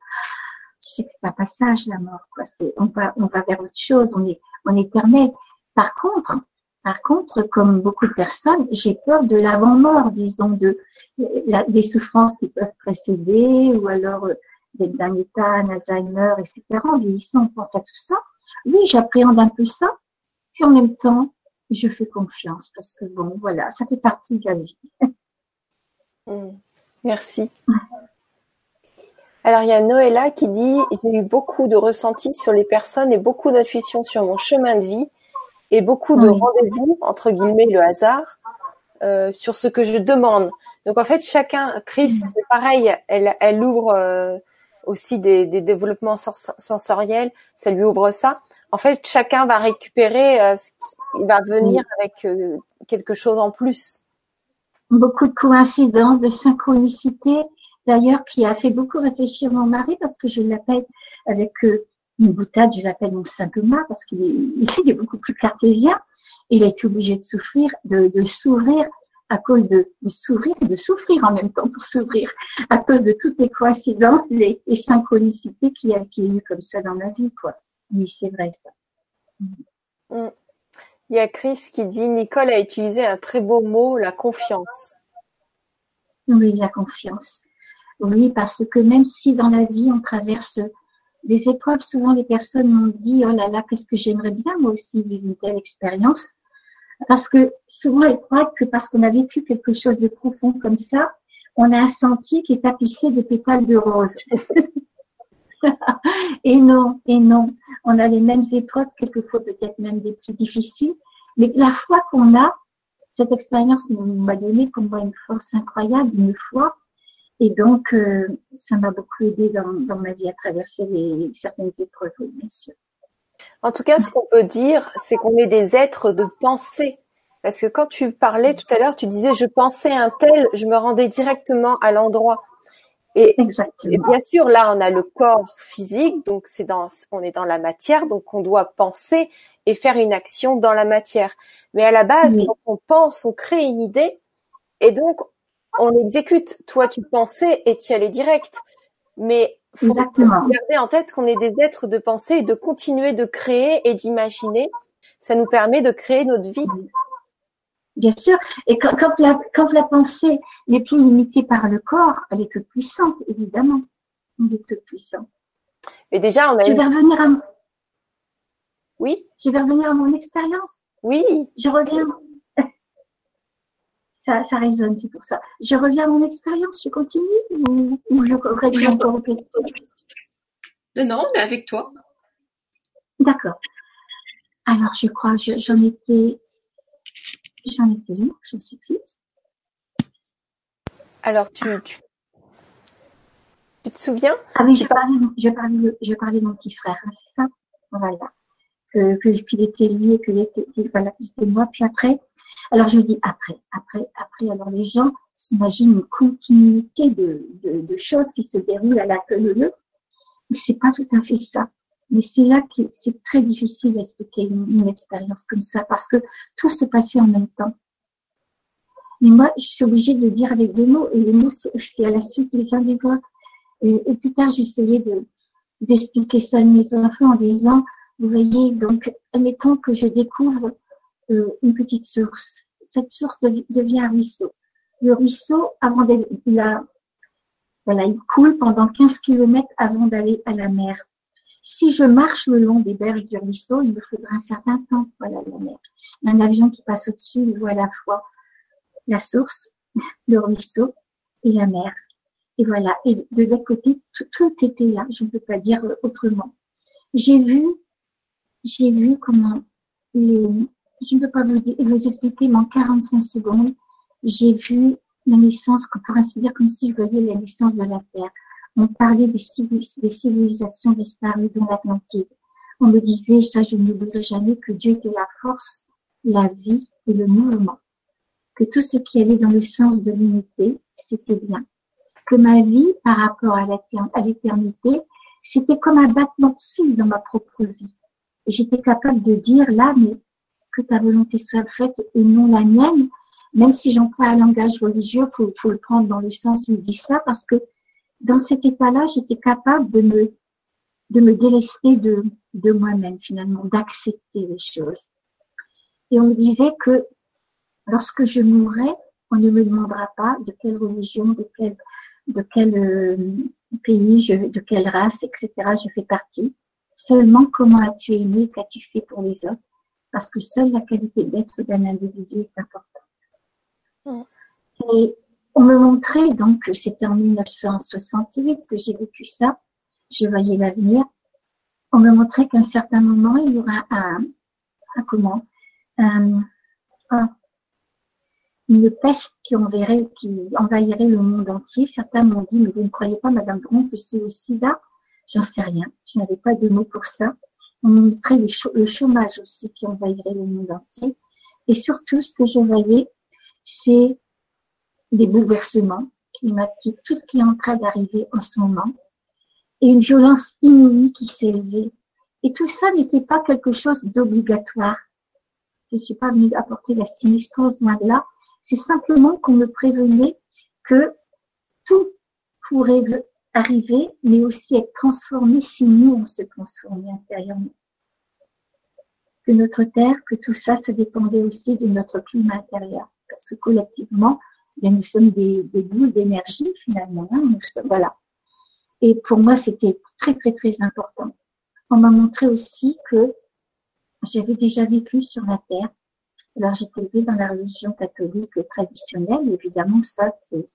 je sais que c'est un passage, la mort. Quoi. On, va, on va vers autre chose, on est, on est éternel. Par contre, par contre, comme beaucoup de personnes, j'ai peur de l'avant-mort, disons, des souffrances qui peuvent précéder, ou alors euh, d'être d'un état, Alzheimer, etc. En vieillissant, on pense à tout ça. Oui, j'appréhende un peu ça, puis en même temps, je fais confiance parce que bon, voilà, ça fait partie de la vie. Hmm. Merci. Alors il y a Noëlla qui dit j'ai eu beaucoup de ressentis sur les personnes et beaucoup d'intuition sur mon chemin de vie et beaucoup de rendez-vous entre guillemets le hasard euh, sur ce que je demande. Donc en fait chacun, Chris mm. c'est pareil, elle, elle ouvre euh, aussi des, des développements sensoriels, ça lui ouvre ça. En fait chacun va récupérer, euh, il va venir avec euh, quelque chose en plus. Beaucoup de coïncidences, de synchronicité d'ailleurs qui a fait beaucoup réfléchir mon mari parce que je l'appelle avec une boutade, je l'appelle mon Saint Thomas parce qu'il est, est, beaucoup plus cartésien. Il a été obligé de souffrir, de, de s'ouvrir à cause de, de s'ouvrir et de souffrir en même temps pour s'ouvrir à cause de toutes les coïncidences, les, les synchronicités qu'il y, y a eu comme ça dans ma vie, quoi. Oui, c'est vrai ça. Mm. Il y a Chris qui dit Nicole a utilisé un très beau mot, la confiance. Oui, la confiance. Oui, parce que même si dans la vie on traverse des épreuves, souvent les personnes m'ont dit oh là là, qu'est-ce que j'aimerais bien moi aussi vivre une telle expérience. Parce que souvent elles croient que parce qu'on a vécu quelque chose de profond comme ça, on a un sentier qui est tapissé de pétales de rose. et non, et non, on a les mêmes épreuves, quelquefois peut-être même des plus difficiles, mais la foi qu'on a, cette expérience m'a donné pour moi une force incroyable, une foi, et donc, euh, ça m'a beaucoup aidé dans, ma vie à traverser les, certaines épreuves, bien sûr. En tout cas, ce qu'on peut dire, c'est qu'on est des êtres de pensée. Parce que quand tu parlais tout à l'heure, tu disais je pensais un tel, je me rendais directement à l'endroit. Et, et, bien sûr, là, on a le corps physique, donc c'est dans, on est dans la matière, donc on doit penser et faire une action dans la matière. Mais à la base, quand on pense, on crée une idée, et donc on exécute. Toi, tu pensais et tu y allais direct. Mais faut garder en tête qu'on est des êtres de pensée et de continuer de créer et d'imaginer. Ça nous permet de créer notre vie. Bien sûr. Et quand, la, quand la pensée n'est plus limitée par le corps, elle est toute puissante, évidemment. Elle est toute puissante. Mais déjà, on a. Je vais revenir à. Oui. Je vais revenir à mon expérience? Oui. Je reviens ça, ça résonne, c'est pour ça. Je reviens à mon expérience, je continue ou, ou je réponds encore aux questions Non, non, on est avec toi. D'accord. Alors, je crois, j'en étais, j'en étais où? Je ne sais plus. Alors, tu, tu, te souviens? Ah oui, je parlais, je parlais, je parlais de mon petit frère, hein, c'est ça? Voilà. Que, qu'il était lié, qu'il était, voilà, c'était moi. Puis après, alors je dis après, après, après. Alors les gens s'imaginent une continuité de, de, de, choses qui se déroulent à la queue l'œuf, mais c'est pas tout à fait ça. Mais c'est là que c'est très difficile d'expliquer une, une, expérience comme ça parce que tout se passait en même temps. Mais moi, je suis obligée de dire avec des mots et les mots c'est à la suite les uns des autres. Et, et plus tard, j'essayais de d'expliquer ça à mes enfants en disant, vous voyez, donc admettons que je découvre euh, une petite source. Cette source devient un ruisseau. Le ruisseau, avant là, voilà, il coule pendant 15 km avant d'aller à la mer. Si je marche le long des berges du ruisseau, il me faudra un certain temps pour aller à la mer. Un avion qui passe au-dessus, il voit à la fois la source, le ruisseau et la mer. Et voilà. Et de l'autre côté, tout, tout, était là. Je ne peux pas dire autrement. J'ai vu, j'ai vu comment les, je ne peux pas vous, expliquer, mais en 45 secondes, j'ai vu la naissance, on pourrait se dire comme si je voyais la naissance de la Terre. On parlait des, civilisations disparues, dont l'Atlantide. On me disait, ça je n'oublierai jamais, que Dieu était la force, la vie et le mouvement. Que tout ce qui allait dans le sens de l'unité, c'était bien. Que ma vie, par rapport à l'éternité, c'était comme un battement de cils dans ma propre vie. J'étais capable de dire là, mais que ta volonté soit faite et non la mienne, même si j'emploie un langage religieux, faut, le prendre dans le sens où il dit ça, parce que dans cet état-là, j'étais capable de me, de me délester de, de moi-même, finalement, d'accepter les choses. Et on me disait que lorsque je mourrais, on ne me demandera pas de quelle religion, de quel, de quel euh, pays, de quelle race, etc. je fais partie. Seulement comment as-tu aimé, qu'as-tu fait pour les autres? Parce que seule la qualité d'être d'un individu est importante. Et on me montrait, donc c'était en 1968 que j'ai vécu ça, je voyais l'avenir, on me montrait qu'à un certain moment, il y aura un, un comment, un, une peste qui, enverrait, qui envahirait le monde entier. Certains m'ont dit, mais vous ne croyez pas, Madame Dron, que c'est aussi sida J'en sais rien. Je n'avais pas de mots pour ça. On montrait le chômage aussi qui envahirait le monde entier. Et surtout, ce que je voyais, c'est des bouleversements climatiques, tout ce qui est en train d'arriver en ce moment, et une violence inouïe qui élevée. Et tout ça n'était pas quelque chose d'obligatoire. Je ne suis pas venue apporter la sinistrose loin de là. C'est simplement qu'on me prévenait que tout pourrait arriver, mais aussi être transformé si nous on se transformait intérieurement. Que notre terre, que tout ça, ça dépendait aussi de notre climat intérieur. Parce que collectivement, bien, nous sommes des, des boules d'énergie finalement. Hein, nous voilà. Et pour moi, c'était très, très, très important. On m'a montré aussi que j'avais déjà vécu sur la terre. Alors, j'étais élevée dans la religion catholique traditionnelle. Évidemment, ça, c'est,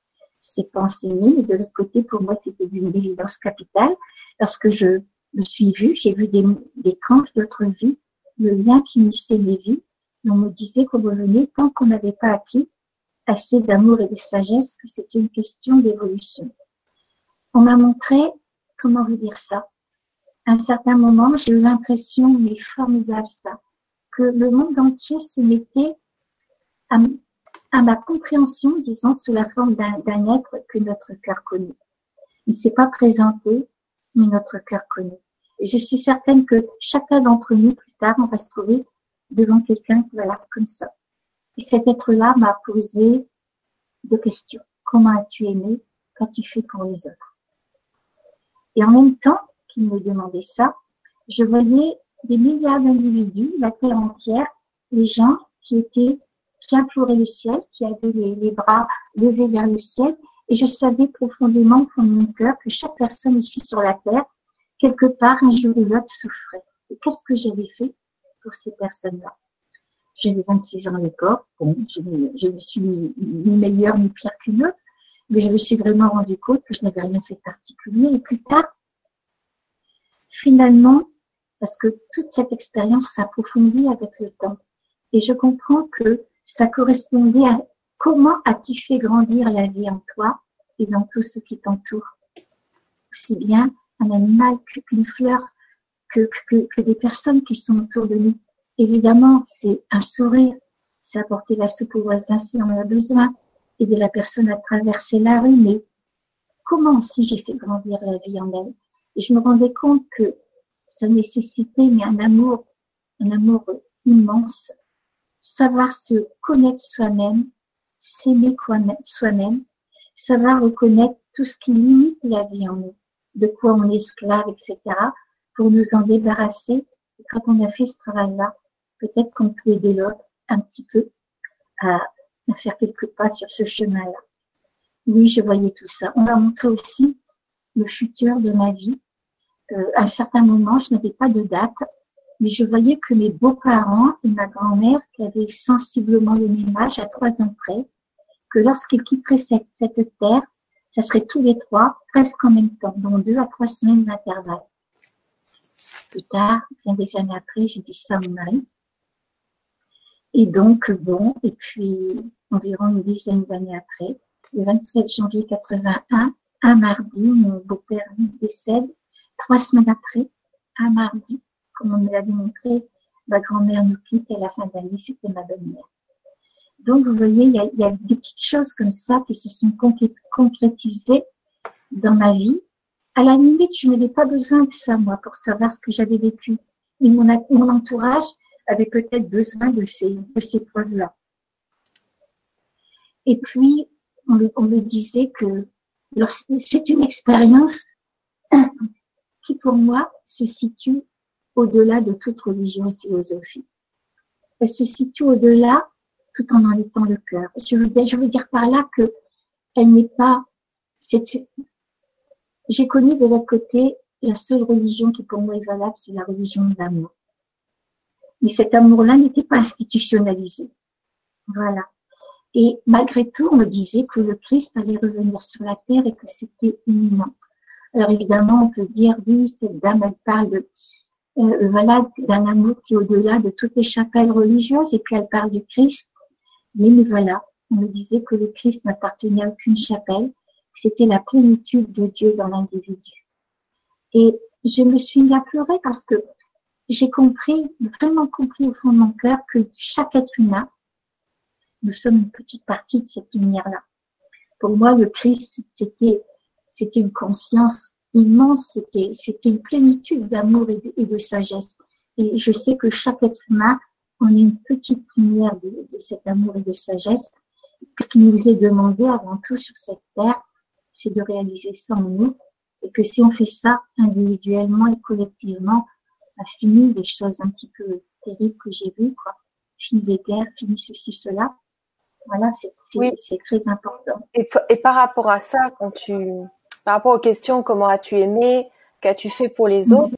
enseigné. Mais de l'autre côté, pour moi, c'était d'une évidence capitale. Parce que je me suis vue, j'ai vu des, des tranches d'autres vies, le lien qui unissait les vies. on me disait qu'on revenait tant qu'on n'avait pas acquis assez d'amour et de sagesse que c'était une question d'évolution. On m'a montré, comment vous dire ça, à un certain moment, j'ai eu l'impression, mais formidable ça, que le monde entier se mettait à, ma compréhension, disons, sous la forme d'un être que notre cœur connaît. Il ne s'est pas présenté, mais notre cœur connaît. Et je suis certaine que chacun d'entre nous, plus tard, on va se trouver devant quelqu'un qui va l'air comme ça. Et cet être-là m'a posé deux questions. Comment as-tu aimé? Qu'as-tu fait pour les autres? Et en même temps qu'il me demandait ça, je voyais des milliards d'individus, la terre entière, les gens qui étaient, qui imploraient le ciel, qui avaient les, bras levés vers le ciel, et je savais profondément au fond de mon cœur que chaque personne ici sur la terre, quelque part, un jour ou l'autre, souffrait. Et qu'est-ce que j'avais fait pour ces personnes-là? J'avais 26 ans à l'époque, bon, je, je me suis ni, ni meilleure ni pire qu'une autre, mais je me suis vraiment rendu compte que je n'avais rien fait de particulier. Et plus tard, finalement, parce que toute cette expérience s'approfondit avec le temps. Et je comprends que ça correspondait à comment as-tu fait grandir la vie en toi et dans tout ce qui t'entoure. Aussi bien un animal qu'une fleur, que, des personnes qui sont autour de nous. Évidemment, c'est un sourire, c'est apporter la soupe aux voisins si on en a besoin, aider la personne à traverser la rue, mais comment si j'ai fait grandir la vie en elle? Et je me rendais compte que ça nécessitait un amour, un amour immense, savoir se connaître soi-même, s'aimer soi-même, savoir reconnaître tout ce qui limite la vie en nous, de quoi on est esclave, etc., pour nous en débarrasser. Et quand on a fait ce travail-là, peut-être qu'on peut aider l'autre un petit peu à faire quelques pas sur ce chemin-là. Oui, je voyais tout ça. On m'a montré aussi le futur de ma vie. Euh, à un certain moment, je n'avais pas de date, mais je voyais que mes beaux-parents et ma grand-mère, qui avaient sensiblement le même âge, à trois ans près, que lorsqu'ils quitteraient cette, cette terre, ça serait tous les trois, presque en même temps, dans deux à trois semaines d'intervalle. Plus tard, bien des années après, j'ai dit ça à mon mari. Et donc, bon, et puis environ une dizaine d'années après, le 27 janvier 81, un mardi, mon beau-père décède. Trois semaines après, un mardi, comme on me l'avait montré, ma grand-mère nous quitte et à la fin d'année, c'était ma belle-mère. Donc, vous voyez, il y, a, des petites choses comme ça qui se sont concrétisées dans ma vie. À la limite, je n'avais pas besoin de ça, moi, pour savoir ce que j'avais vécu. Mais mon, entourage avait peut-être besoin de ces, de ces preuves-là. Et puis, on me, disait que c'est une expérience qui, pour moi, se situe au-delà de toute religion et philosophie. Elle se situe au-delà tout en en étant le cœur. Je veux, dire, je veux dire par là que elle n'est pas, j'ai connu de l'autre côté la seule religion qui pour moi est valable, c'est la religion de l'amour. Mais cet amour-là n'était pas institutionnalisé. Voilà. Et malgré tout, on me disait que le Christ allait revenir sur la terre et que c'était imminent. Alors évidemment, on peut dire, oui, cette dame, elle parle de, euh, voilà, d'un amour qui est au-delà de toutes les chapelles religieuses, et puis elle parle du Christ. Mais, voilà, on me disait que le Christ n'appartenait à aucune chapelle, c'était la plénitude de Dieu dans l'individu. Et je me suis mis à pleurer parce que j'ai compris, vraiment compris au fond de mon cœur que chaque être humain, nous sommes une petite partie de cette lumière-là. Pour moi, le Christ, c'était, c'était une conscience immense, c'était, c'était une plénitude d'amour et de, et de, sagesse. Et je sais que chaque être humain, on est une petite lumière de, de cet amour et de sagesse. Ce qui nous est demandé avant tout sur cette terre, c'est de réaliser ça en nous. Et que si on fait ça individuellement et collectivement, a fini des choses un petit peu terribles que j'ai vues, quoi. Fini les guerres, fini ceci, cela. Voilà, c'est très important. Et, et, par rapport à ça, quand tu, par rapport aux questions, comment as-tu aimé, qu'as-tu fait pour les autres,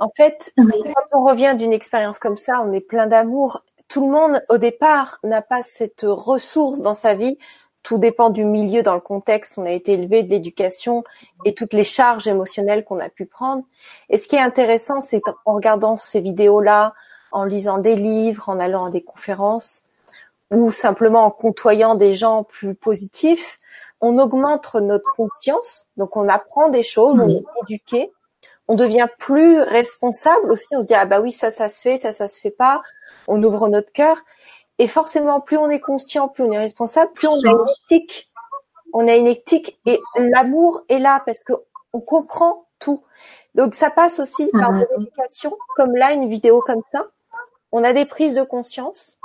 en fait, quand on revient d'une expérience comme ça, on est plein d'amour. Tout le monde, au départ, n'a pas cette ressource dans sa vie tout dépend du milieu dans le contexte on a été élevé, de l'éducation et toutes les charges émotionnelles qu'on a pu prendre. Et ce qui est intéressant, c'est en regardant ces vidéos-là, en lisant des livres, en allant à des conférences, ou simplement en côtoyant des gens plus positifs, on augmente notre conscience, donc on apprend des choses, on est éduqué, on devient plus responsable aussi, on se dit ah bah oui ça ça se fait, ça ça se fait pas, on ouvre notre cœur et forcément, plus on est conscient, plus on est responsable, plus on a une éthique. On a une éthique et l'amour est là parce que on comprend tout. Donc ça passe aussi par de l'éducation, comme là une vidéo comme ça. On a des prises de conscience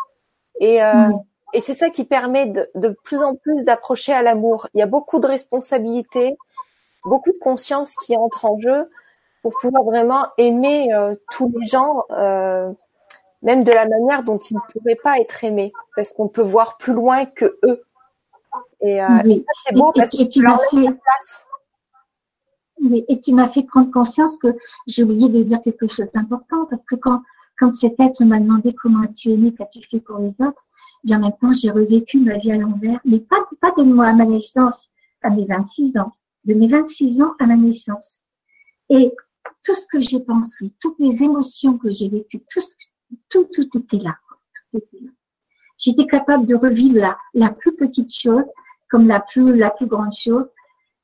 et euh, et c'est ça qui permet de, de plus en plus d'approcher à l'amour. Il y a beaucoup de responsabilités, beaucoup de conscience qui entre en jeu pour pouvoir vraiment aimer euh, tous les gens euh, même de la manière dont ils ne pourraient pas être aimés, parce qu'on peut voir plus loin que eux. Et, euh, oui. c'est beau parce que tu m'as fait... Oui, et tu m'as fait prendre conscience que j'ai oublié de dire quelque chose d'important, parce que quand, quand cet être m'a demandé comment as-tu aimé, qu'as-tu fait pour les autres, bien maintenant j'ai revécu ma vie à l'envers, mais pas, pas de moi à ma naissance, à mes 26 ans, de mes 26 ans à ma naissance. Et tout ce que j'ai pensé, toutes les émotions que j'ai vécues, tout tout, tout était là. J'étais capable de revivre la, la plus petite chose comme la plus, la plus grande chose,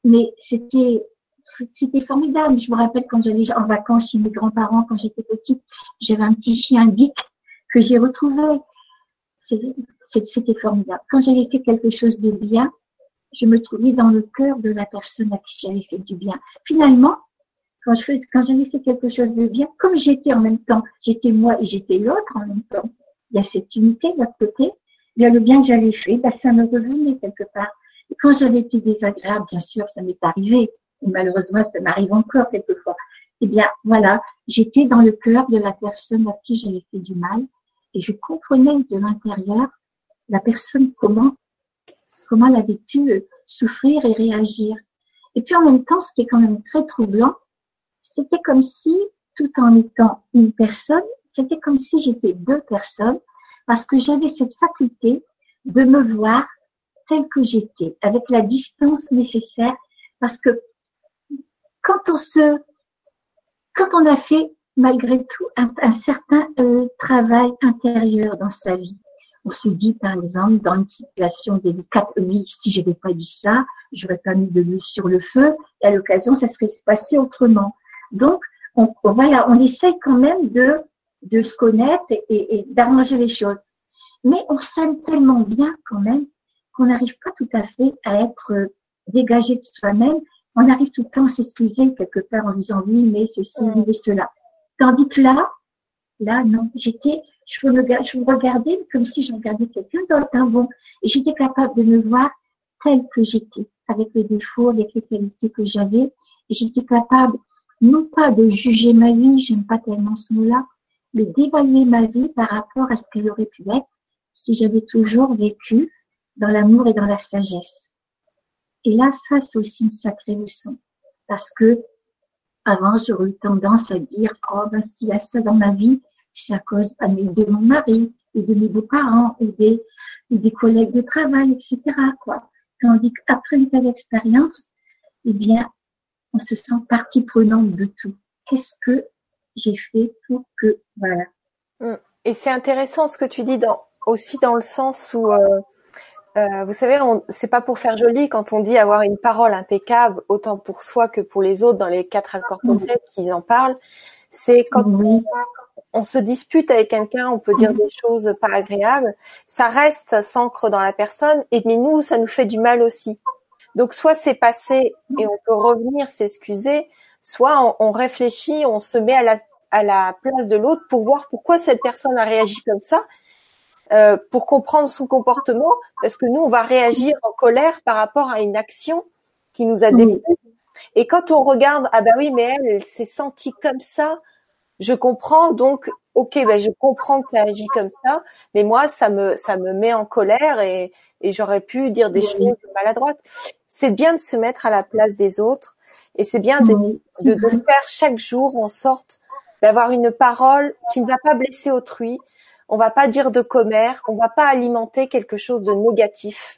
mais c'était, c'était formidable. Je me rappelle quand j'allais en vacances chez mes grands-parents quand j'étais petite, j'avais un petit chien Dick que j'ai retrouvé. C'était formidable. Quand j'avais fait quelque chose de bien, je me trouvais dans le cœur de la personne à qui j'avais fait du bien. Finalement, quand je quand j'avais fait quelque chose de bien, comme j'étais en même temps, j'étais moi et j'étais l'autre en même temps. Il y a cette unité de l'autre côté. Bien, le bien que j'avais fait, ben, ça me revenait quelque part. Et quand j'avais été désagréable, bien sûr, ça m'est arrivé. Et malheureusement, ça m'arrive encore quelquefois. Eh bien, voilà, j'étais dans le cœur de la personne à qui j'avais fait du mal et je comprenais de l'intérieur la personne comment, comment elle avait pu souffrir et réagir. Et puis en même temps, ce qui est quand même très troublant, c'était comme si, tout en étant une personne, c'était comme si j'étais deux personnes, parce que j'avais cette faculté de me voir telle que j'étais, avec la distance nécessaire, parce que quand on se, quand on a fait malgré tout un, certain euh, travail intérieur dans sa vie, on se dit par exemple dans une situation délicate, oui, si je n'avais pas dit ça, j'aurais pas mis de l'huile sur le feu, et à l'occasion, ça serait passé autrement. Donc, on, voilà, on essaye quand même de, de se connaître et, et, d'arranger les choses. Mais on s'aime tellement bien quand même qu'on n'arrive pas tout à fait à être euh, dégagé de soi-même. On arrive tout le temps à s'excuser quelque part en se disant oui, mais ceci, oui, mais cela. Tandis que là, là, non, j'étais, je me, regardais comme si je regardais quelqu'un dans un bon. Et j'étais capable de me voir telle que j'étais, avec les défauts, avec les qualités que j'avais. Et j'étais capable non pas de juger ma vie, j'aime pas tellement ce mot-là, mais d'évaluer ma vie par rapport à ce qu'elle aurait pu être si j'avais toujours vécu dans l'amour et dans la sagesse. Et là, ça, c'est aussi une sacrée leçon. Parce que, avant, j'aurais eu tendance à dire, oh, ben, s'il y a ça dans ma vie, c'est à cause de mon mari, ou de mes beaux-parents, ou des, des collègues de travail, etc. Quoi. Tandis qu'après une telle expérience, eh bien, on se sent partie prenante de tout. Qu'est-ce que j'ai fait pour que, voilà. Mm. Et c'est intéressant ce que tu dis dans, aussi dans le sens où, euh, euh, vous savez, c'est pas pour faire joli quand on dit avoir une parole impeccable, autant pour soi que pour les autres dans les quatre accords complets qu'ils en parlent. C'est quand on, se dispute avec quelqu'un, on peut dire des choses pas agréables, ça reste, ça s'ancre dans la personne, et mais nous, ça nous fait du mal aussi. Donc soit c'est passé et on peut revenir s'excuser, soit on, on, réfléchit, on se met à la, à la place de l'autre pour voir pourquoi cette personne a réagi comme ça euh, pour comprendre son comportement, parce que nous, on va réagir en colère par rapport à une action qui nous a déplu. Et quand on regarde, ah bah oui, mais elle, elle s'est sentie comme ça, je comprends, donc, ok, ben je comprends qu'elle agit comme ça, mais moi, ça me, ça me met en colère et, et j'aurais pu dire des choses maladroites. C'est bien de se mettre à la place des autres et c'est bien de, de, de faire chaque jour en sorte d'avoir une parole qui ne va pas blesser autrui, on va pas dire de commère, on va pas alimenter quelque chose de négatif.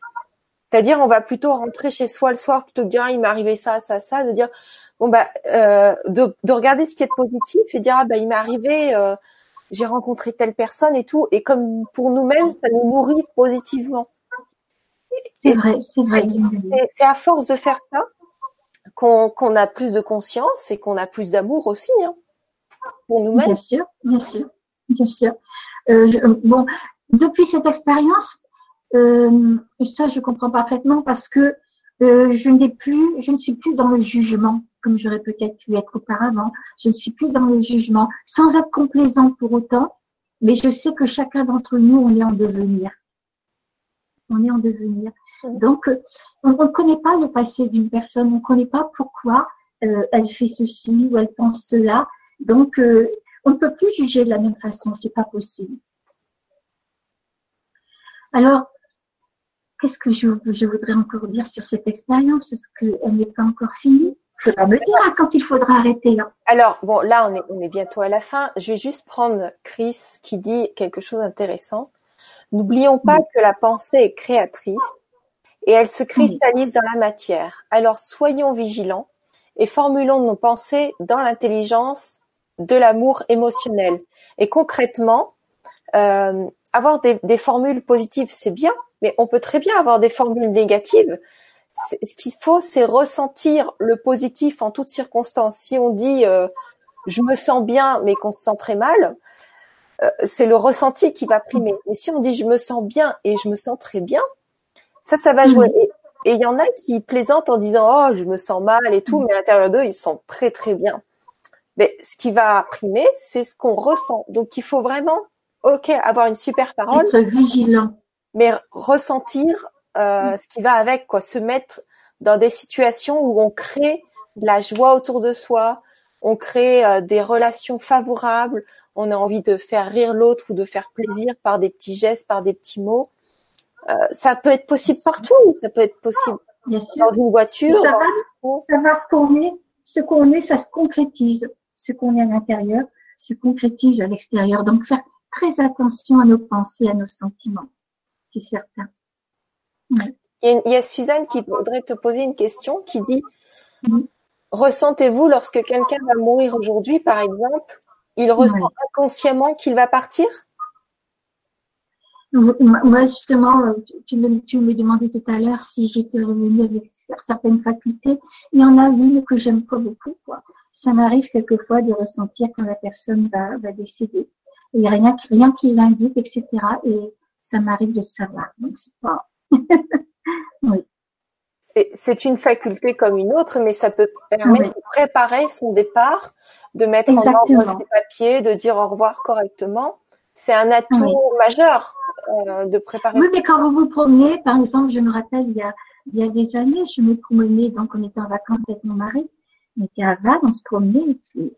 C'est-à-dire, on va plutôt rentrer chez soi le soir plutôt que de dire ah, il m'est arrivé ça, ça, ça, de dire bon bah euh, de, regarder ce qui est positif et dire ah bah il m'est arrivé, euh, j'ai rencontré telle personne et tout, et comme pour nous-mêmes, ça nous nourrit positivement. C'est vrai, c'est vrai. C'est à force de faire ça qu'on a plus de conscience et qu'on a plus d'amour aussi hein, pour nous-mêmes. Bien sûr, bien sûr, bien sûr. Euh, euh, bon, depuis cette expérience, euh, ça je comprends parfaitement parce que je n'ai plus, je ne suis plus dans le jugement comme j'aurais peut-être pu être auparavant. Je ne suis plus dans le jugement, sans être complaisant pour autant, mais je sais que chacun d'entre nous, on est en devenir. On est en devenir. Donc, on ne connaît pas le passé d'une personne, on ne connaît pas pourquoi elle fait ceci ou elle pense cela. Donc, on ne peut plus juger de la même façon, c'est pas possible. Alors, qu'est-ce que je, voudrais encore dire sur cette expérience parce qu'elle n'est pas encore finie? Tu vas me dire hein, quand il faudra arrêter. Là. Alors, bon, là, on est, on est bientôt à la fin. Je vais juste prendre Chris qui dit quelque chose d'intéressant. N'oublions pas que la pensée est créatrice et elle se cristallise dans la matière. Alors, soyons vigilants et formulons nos pensées dans l'intelligence de l'amour émotionnel. Et concrètement, euh, avoir des, des, formules positives, c'est bien, mais on peut très bien avoir des formules négatives. Ce qu'il faut, c'est ressentir le positif en toutes circonstances. Si on dit euh, je me sens bien, mais qu'on se sent très mal, euh, c'est le ressenti qui va primer. Mais si on dit je me sens bien et je me sens très bien, ça, ça va jouer. Et il y en a qui plaisantent en disant oh je me sens mal et tout, mais à l'intérieur d'eux ils sont très très bien. Mais ce qui va primer, c'est ce qu'on ressent. Donc il faut vraiment, ok, avoir une super parole, être vigilant, mais ressentir euh, ce qui va avec, quoi, se mettre dans des situations où on crée de la joie autour de soi, on crée euh, des relations favorables, on a envie de faire rire l'autre ou de faire plaisir par des petits gestes, par des petits mots. Euh, ça peut être possible partout, ça peut être possible dans une voiture. Ça, va, ça va ce qu'on est, ce qu'on est, ça se concrétise ce qu'on est à l'intérieur se concrétise à l'extérieur. Donc faire très attention à nos pensées, à nos sentiments, c'est certain. Il, y a, Suzanne qui voudrait te poser une question qui dit Ressentez-vous lorsque quelqu'un va mourir aujourd'hui, par exemple, il ressent inconsciemment qu'il va partir? Moi, justement, tu me, tu me demandais tout à l'heure si j'étais revenue avec certaines facultés. Il y en a une que j'aime pas beaucoup. Quoi ça m'arrive quelquefois de ressentir quand la personne va, va décéder. Il n'y a rien, rien qui l'indique, etc. Et ça m'arrive de savoir. Donc c'est pas. oui. C'est une faculté comme une autre, mais ça peut permettre de préparer son départ, de mettre en ordre ses papiers, de dire au revoir correctement. C'est un atout majeur euh, de préparer. Oui, mais quand vous vous promenez, par exemple, je me rappelle, il y a, il y a des années, je me promenais, donc on était en vacances avec mon mari, à Vannes, on se promenait, et puis,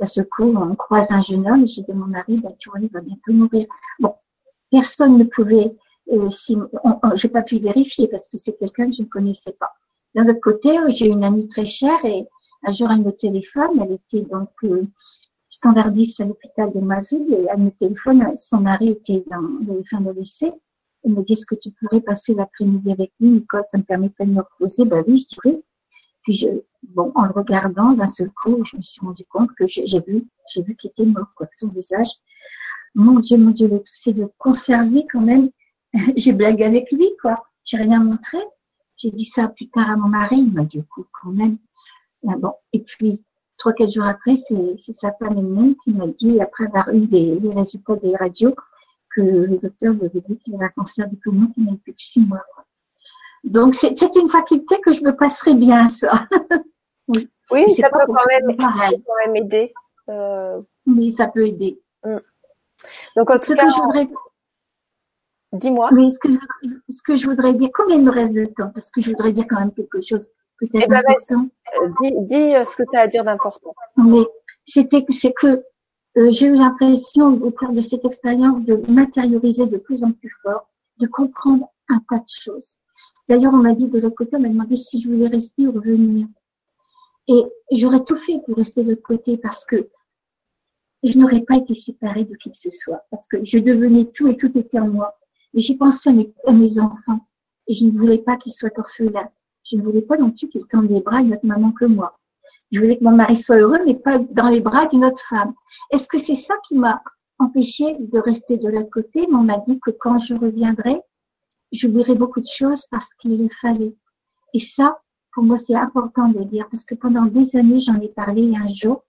à ce coup, on croise un jeune homme, et j'ai dit à mon mari, bah, tu vois, il va bientôt mourir. Bon, personne ne pouvait, euh, si, j'ai pas pu vérifier parce que c'est quelqu'un que je ne connaissais pas. D'un autre côté, j'ai une amie très chère et un jour elle me téléphone, elle était donc euh, standardiste à l'hôpital de ma ville et elle me téléphone, son mari était dans les fins de lycée. Elle me dit, est-ce que tu pourrais passer l'après-midi avec lui, Nicole, ça me permettrait de me reposer. Ben oui, je dirais. Puis je, en le regardant d'un seul coup, je me suis rendu compte que j'ai vu, qu'il était mort, quoi, son visage. Mon Dieu, mon Dieu, le tout, c'est de conserver quand même. j'ai blagué avec lui, quoi. J'ai rien montré. J'ai dit ça plus tard à mon mari. Il m'a dit, quand même. Ah. Et puis, trois, quatre jours après, c'est sa femme elle-même qui m'a dit, après avoir eu les, résultats des radios, que le docteur lui avait dit qu'il avait un cancer du poumon qui n'avait plus que six mois. Donc, c'est une faculté que je me passerais bien, ça. oui, oui ça peut, quand même, quand même, aider. Euh... Oui, ça peut aider. Mm. Donc, en tout cas, je voudrais... dis-moi. Mais ce que, ce que je voudrais dire, combien il me reste de temps? Parce que je voudrais dire quand même quelque chose peut-être eh ben, important. Euh, dis, dis, euh, ce que tu as à dire d'important. Mais c'était, c'est que euh, j'ai eu l'impression au cours de cette expérience de matérialiser de plus en plus fort, de comprendre un tas de choses. D'ailleurs, on m'a dit de l'autre côté, on m'a demandé si je voulais rester ou revenir. Et j'aurais tout fait pour rester de l'autre côté parce que je n'aurais pas été séparée de qui que ce soit, parce que je devenais tout et tout était en moi. Et j'ai pensé à mes, enfants et je ne voulais pas qu'ils soient orphelins. Je ne voulais pas non plus qu'il tende les bras à une autre maman que moi. Je voulais que mon mari soit heureux, mais pas dans les bras d'une autre femme. Est-ce que c'est ça qui m'a empêché de rester de l'autre côté? Mais on m'a dit que quand je reviendrai, j'oublierai beaucoup de choses parce qu'il le fallait. Et ça, pour moi, c'est important de le dire parce que pendant des années, j'en ai parlé un jour,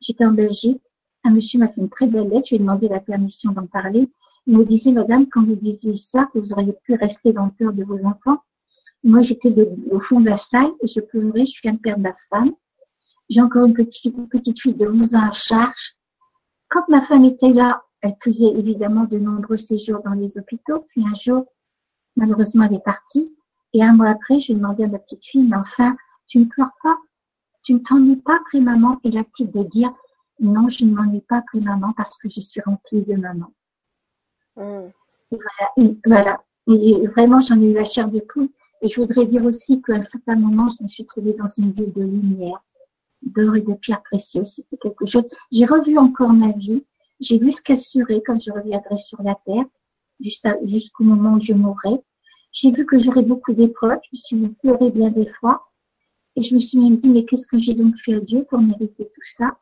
j'étais en Belgique, un monsieur m'a fait une très belle lettre, je lui ai demandé la permission d'en parler. Il me disait, madame, quand vous disiez ça, vous auriez pu rester dans le cœur de vos enfants, moi, j'étais au fond de la salle et je pleurais, je viens de perdre ma femme. J'ai encore une petite, petite fille de 11 ans à charge. Quand ma femme était là, elle faisait évidemment de nombreux séjours dans les hôpitaux. Puis un jour, malheureusement, elle est partie. Et un mois après, je demandé à ma petite fille, mais enfin, tu ne pleures pas Tu ne t'ennuies pas après maman Et la petite de dire, non, je ne m'ennuie pas après maman parce que je suis remplie de maman. Hmm. voilà, voilà. Et vraiment, j'en ai eu la chair de poule. Et je voudrais dire aussi qu'à un certain moment, je me suis trouvée dans une ville de lumière, d'or et de pierres précieuses. C'était quelque chose. J'ai revu encore ma vie. J'ai vu ce qu'elle serait quand je reviendrai sur la terre, jusqu'au moment où je mourrai. J'ai vu que j'aurais beaucoup d'épreuves. Je me suis vu pleurer bien des fois. Et je me suis même dit, mais qu'est-ce que j'ai donc fait à Dieu pour mériter tout ça?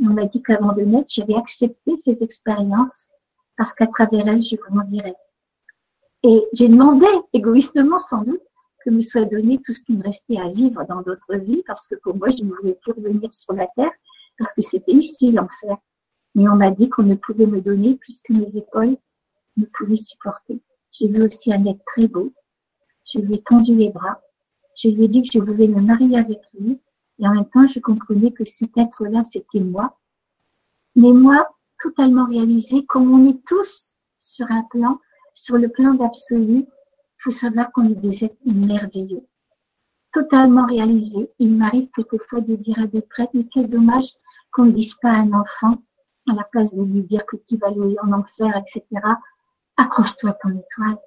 on m'a dit qu'avant de naître, j'avais accepté ces expériences parce qu'à travers elles, je grandirais. Et j'ai demandé, égoïstement sans doute, que me soit donné tout ce qui me restait à vivre dans d'autres vies, parce que pour moi, je ne voulais plus revenir sur la terre, parce que c'était ici l'enfer. Mais on m'a dit qu'on ne pouvait me donner plus que mes épaules ne pouvaient supporter. J'ai vu aussi un être très beau. Je lui ai tendu les bras. Je lui ai dit que je voulais me marier avec lui. Et en même temps, je comprenais que cet être-là, c'était moi. Mais moi, totalement réalisé, comme on est tous sur un plan, sur le plan d'absolu, faut savoir qu'on est des êtres merveilleux, totalement réalisés. Il m'arrive quelquefois de dire à des prêtres, mais quel dommage qu'on ne dise pas à un enfant, à la place de lui dire que tu vas aller en enfer, etc., accroche-toi à ton étoile.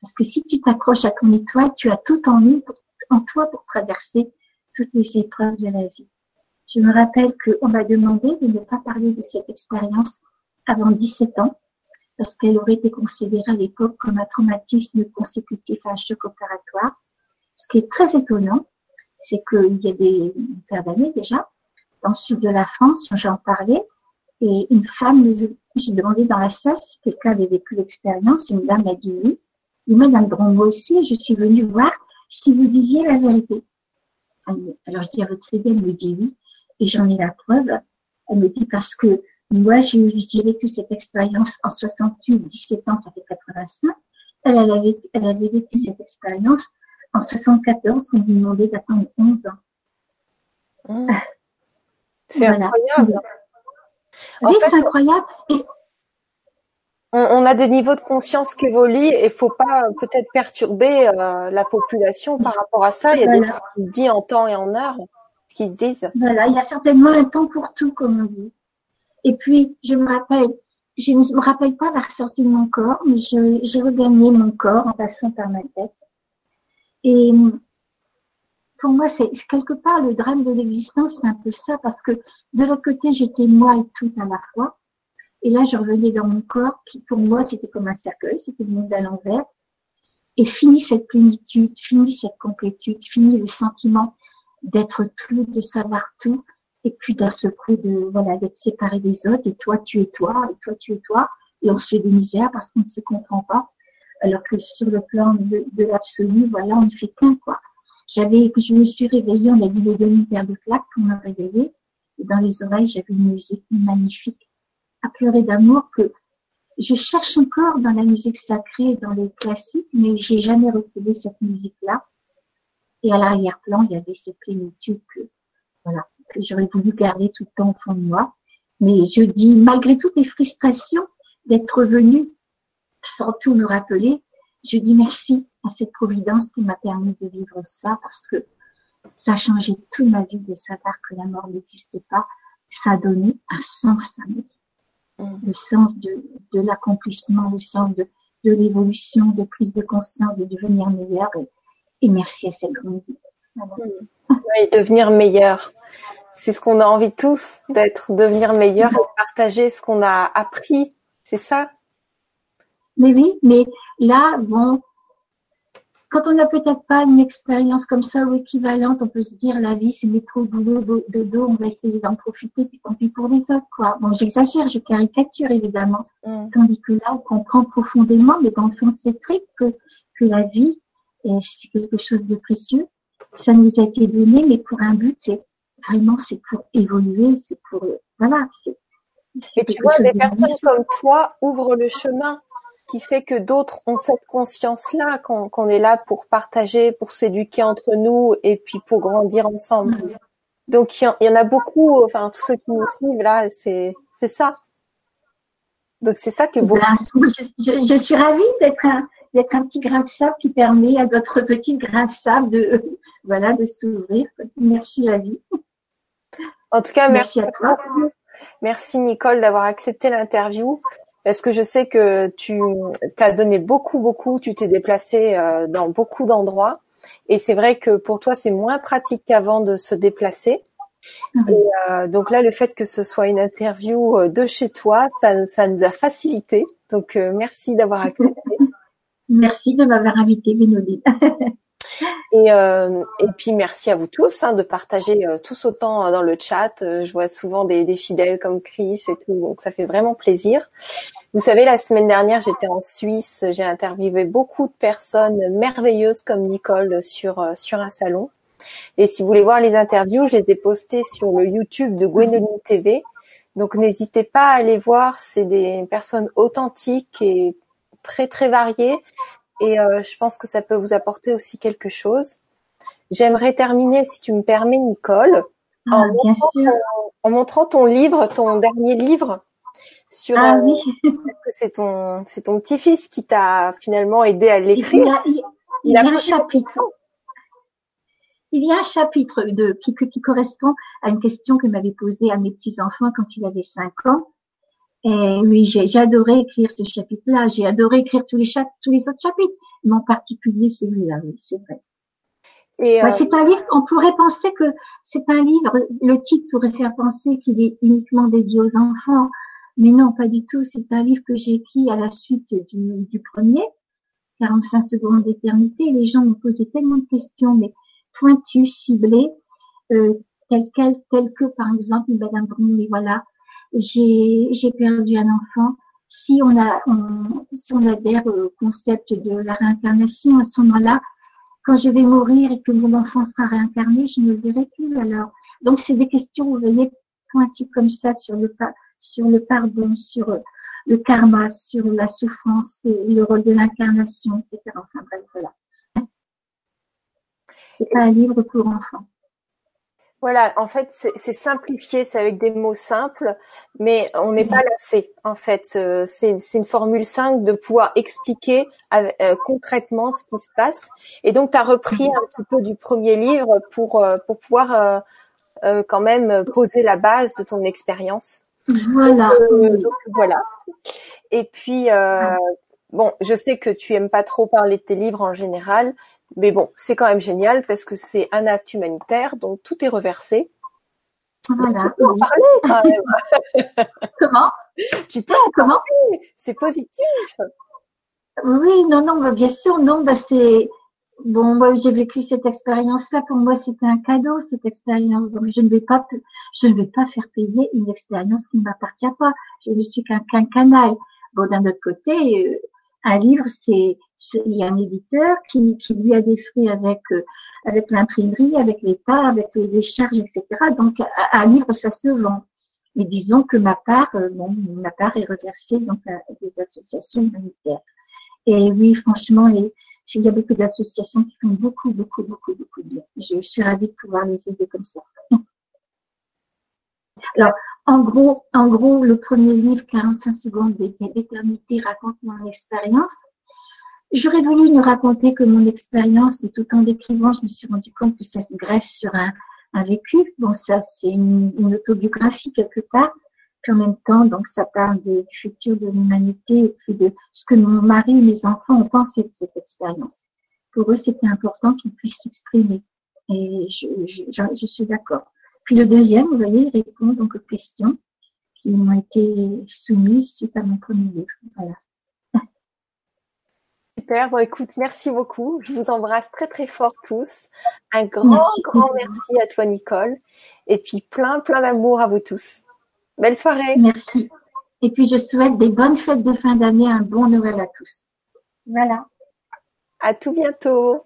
Parce que si tu t'accroches à ton étoile, tu as tout en, en toi pour traverser toutes les épreuves de la vie. Je me rappelle qu'on m'a demandé de ne pas parler de cette expérience avant 17 ans, parce qu'elle aurait été considérée à l'époque comme un traumatisme consécutif à un choc opératoire. Ce qui est très étonnant, c'est qu'il y a des paires d'années déjà, dans le sud de la France, j'en parlais, et une femme, j'ai demandé dans la salle si quelqu'un avait vécu l'expérience, une dame m'a dit oui. Et Madame moi aussi, je suis venue voir si vous disiez la vérité. Alors je dis à votre idée, elle me dit oui, et j'en ai la preuve. Elle me dit parce que moi, j'ai vécu cette expérience en 68, 17 ans, ça fait 85. Elle, elle, avait, elle avait vécu cette expérience en 74, on lui demandait d'attendre 11 ans. Mmh. C'est incroyable. Oui, c'est incroyable. Et... On, a des niveaux de conscience qui évoluent et il faut pas peut-être perturber euh, la population par rapport à ça. Il y a des choses qui se disent en temps et en heure, ce qu'ils se disent. Voilà, il y a certainement un temps pour tout, comme on dit. Et puis, je me rappelle, je ne me rappelle pas la ressortie de mon corps, mais j'ai regagné mon corps en passant par ma tête. Et pour moi, c'est quelque part le drame de l'existence, c'est un peu ça, parce que de l'autre côté, j'étais moi et tout à la fois. Et là, je revenais dans mon corps, qui pour moi, c'était comme un cercueil, c'était le monde à l'envers. Et fini cette plénitude, fini cette complétude, fini le sentiment d'être tout, de savoir tout, et puis d'un seul coup de voilà d'être séparé des autres. Et toi, tu es toi, et toi, tu es toi, et on se fait des misères parce qu'on ne se comprend pas. Alors que sur le plan de, de l'absolu, voilà, on ne fait qu'un quoi. J'avais, que je me suis réveillée, on a dit les demi paires de claques pour me réveiller. Et dans les oreilles, j'avais une musique magnifique à pleurer d'amour que je cherche encore dans la musique sacrée, dans les classiques, mais j'ai jamais retrouvé cette musique-là. Et à l'arrière-plan, il y avait cette plénitude que, voilà, que j'aurais voulu garder tout le temps au fond de moi. Mais je dis, malgré toutes les frustrations d'être venue sans tout me rappeler, je dis merci à cette providence qui m'a permis de vivre ça parce que ça a changé toute ma vie de savoir que la mort n'existe pas. Ça a donné un sens à ma vie. Mm. Le sens de, de l'accomplissement, le sens de, de l'évolution, de prise de conscience, de devenir meilleur. Et, merci à cette grande vie. Mm. Oui, devenir meilleur. C'est ce qu'on a envie tous d'être, devenir meilleur et partager ce qu'on a appris. C'est ça? Mais oui, mais là, bon, quand on n'a peut-être pas une expérience comme ça ou équivalente, on peut se dire la vie c'est métro, boulot, de dos, on va essayer d'en profiter, puis tant pis pour les autres, quoi. Bon, j'exagère, je caricature évidemment. Mm. Tandis que là, on comprend profondément, mais dans le fond, c'est très que, que la vie, c'est quelque chose de précieux. Ça nous a été donné, mais pour un but, c'est vraiment, c'est pour évoluer, c'est pour, voilà, c'est. Et tu vois, des personnes comme toi ouvrent le chemin qui fait que d'autres ont cette conscience-là qu'on est là pour partager, pour s'éduquer entre nous et puis pour grandir ensemble. Donc il y, en a beaucoup, enfin tous ceux qui nous suivent là, c'est c'est ça. Donc c'est ça que beaucoup. Je, je, suis ravie d'être un d'être un petit grain de sable qui permet à d'autres petits grains de sable de voilà de s'ouvrir. Merci la vie. En tout cas, merci, merci à toi. Merci Nicole d'avoir accepté l'interview. Est-ce que je sais que tu as donné beaucoup, beaucoup, tu t'es déplacé euh, dans beaucoup d'endroits. Et c'est vrai que pour toi, c'est moins pratique qu'avant de se déplacer. Mhm. Et euh, donc là, le fait que ce soit une interview euh, de chez toi, ça, ça nous a facilité. Donc merci d'avoir accepté. Merci de m'avoir invité, Bénoline. Et, euh, et puis merci à vous tous hein, de partager euh, tous autant euh, dans le chat. je vois souvent des, fidèles comme Chris et tout, donc ça fait vraiment plaisir. Vous savez, la semaine dernière, j'étais en Suisse, j'ai interviewé beaucoup de personnes merveilleuses comme Nicole sur sur un salon. Et si vous voulez voir les interviews, je les ai postées sur le YouTube de Gwenoline TV. Donc n'hésitez pas à aller voir, c'est des personnes authentiques et très très variées et euh, je pense que ça peut vous apporter aussi quelque chose. J'aimerais terminer, si tu me permets, Nicole, ah, en, montrant, en, montrant, ton livre, ton dernier livre. Sur, ah oui. Euh, c'est ton, c'est ton petit-fils qui t'a finalement aidé à l'écrire. Il, il, y a un chapitre. Il y a un chapitre de, qui, qui correspond à une question que m'avait posée à mes petits-enfants quand il avait cinq ans. Et oui, j'ai adoré écrire ce chapitre-là. J'ai adoré écrire tous les, tous les autres chapitres, mais en particulier celui-là, oui, c'est vrai. Euh, c'est un livre, on pourrait penser que c'est un livre, le titre pourrait faire penser qu'il est uniquement dédié aux enfants, mais non, pas du tout. C'est un livre que j'ai écrit à la suite du, du premier, 45 secondes d'éternité. Les gens m'ont posé tellement de questions, mais pointues, ciblées, euh, telles, quelles, telles que, par exemple, Madame Brune, mais voilà, j'ai perdu un enfant. Si on a, on, si on adhère au concept de la réincarnation, à ce moment-là, quand je vais mourir et que mon enfant sera réincarné, je ne le verrai plus alors. Donc c'est des questions, vous voyez, pointues comme ça sur le, sur le pardon, sur le karma, sur la souffrance, et le rôle de l'incarnation, etc. Enfin bref, voilà. C'est pas un livre pour enfants. Voilà, en fait, c'est simplifié, c'est avec des mots simples, mais on n'est pas lassé. En fait, euh, c'est une formule simple de pouvoir expliquer euh, concrètement ce qui se passe. Et donc, tu as repris un petit peu du premier livre pour euh, pour pouvoir quand même poser la base de ton expérience. Voilà. voilà. Et puis, bon, je sais que tu aimes pas trop parler de tes livres en général, Mais bon, c'est quand même génial parce que c'est un acte humanitaire, donc tout est reversé. Voilà. Tu peux en parler quand même. Comment? Tu peux en Comment? C'est positif. Oui, non, non, bien sûr, non, bah c'est bon. Moi, j'ai vécu cette expérience-là. Pour moi, c'était un cadeau cette expérience. Donc, je ne vais pas, je ne vais pas faire payer une expérience qui ne m'appartient pas. Je ne suis qu'un canal. Bon, d'un autre côté, euh, un livre, c'est il y a un éditeur qui, qui lui a des fruits avec euh, avec l'imprimerie, avec l'État, avec les charges, etc. Donc, un livre, ça se vend. Et disons que ma part, euh, bon, ma part est reversée donc à des associations humanitaires. Et oui, franchement, il y a beaucoup d'associations qui font beaucoup, beaucoup, beaucoup, beaucoup de bien. Je suis ravie de pouvoir les aider comme ça. Alors, en gros, en gros, le premier livre, 45 secondes d'éternité, raconte mon expérience. J'aurais voulu ne raconter que mon expérience, mais tout en décrivant, je me suis rendu compte que ça se greffe sur un, un vécu. Bon, ça, c'est une, une, autobiographie quelque part. Puis en même temps, donc, ça parle du futur de l'humanité et de ce que mon mari et mes enfants ont pensé de cette expérience. Pour eux, c'était important qu'ils puissent s'exprimer. Et je, je, je suis d'accord. Puis le deuxième, vous voyez, répond donc aux questions qui m'ont été soumises suite à mon premier livre. Voilà. Super. Bon, écoute, merci beaucoup. Je vous embrasse très, très fort tous. Un grand, merci. grand merci à toi, Nicole. Et puis, plein, plein d'amour à vous tous. Belle soirée. Merci. Et puis, je souhaite des bonnes fêtes de fin d'année, un bon Noël à tous. Voilà. À tout bientôt.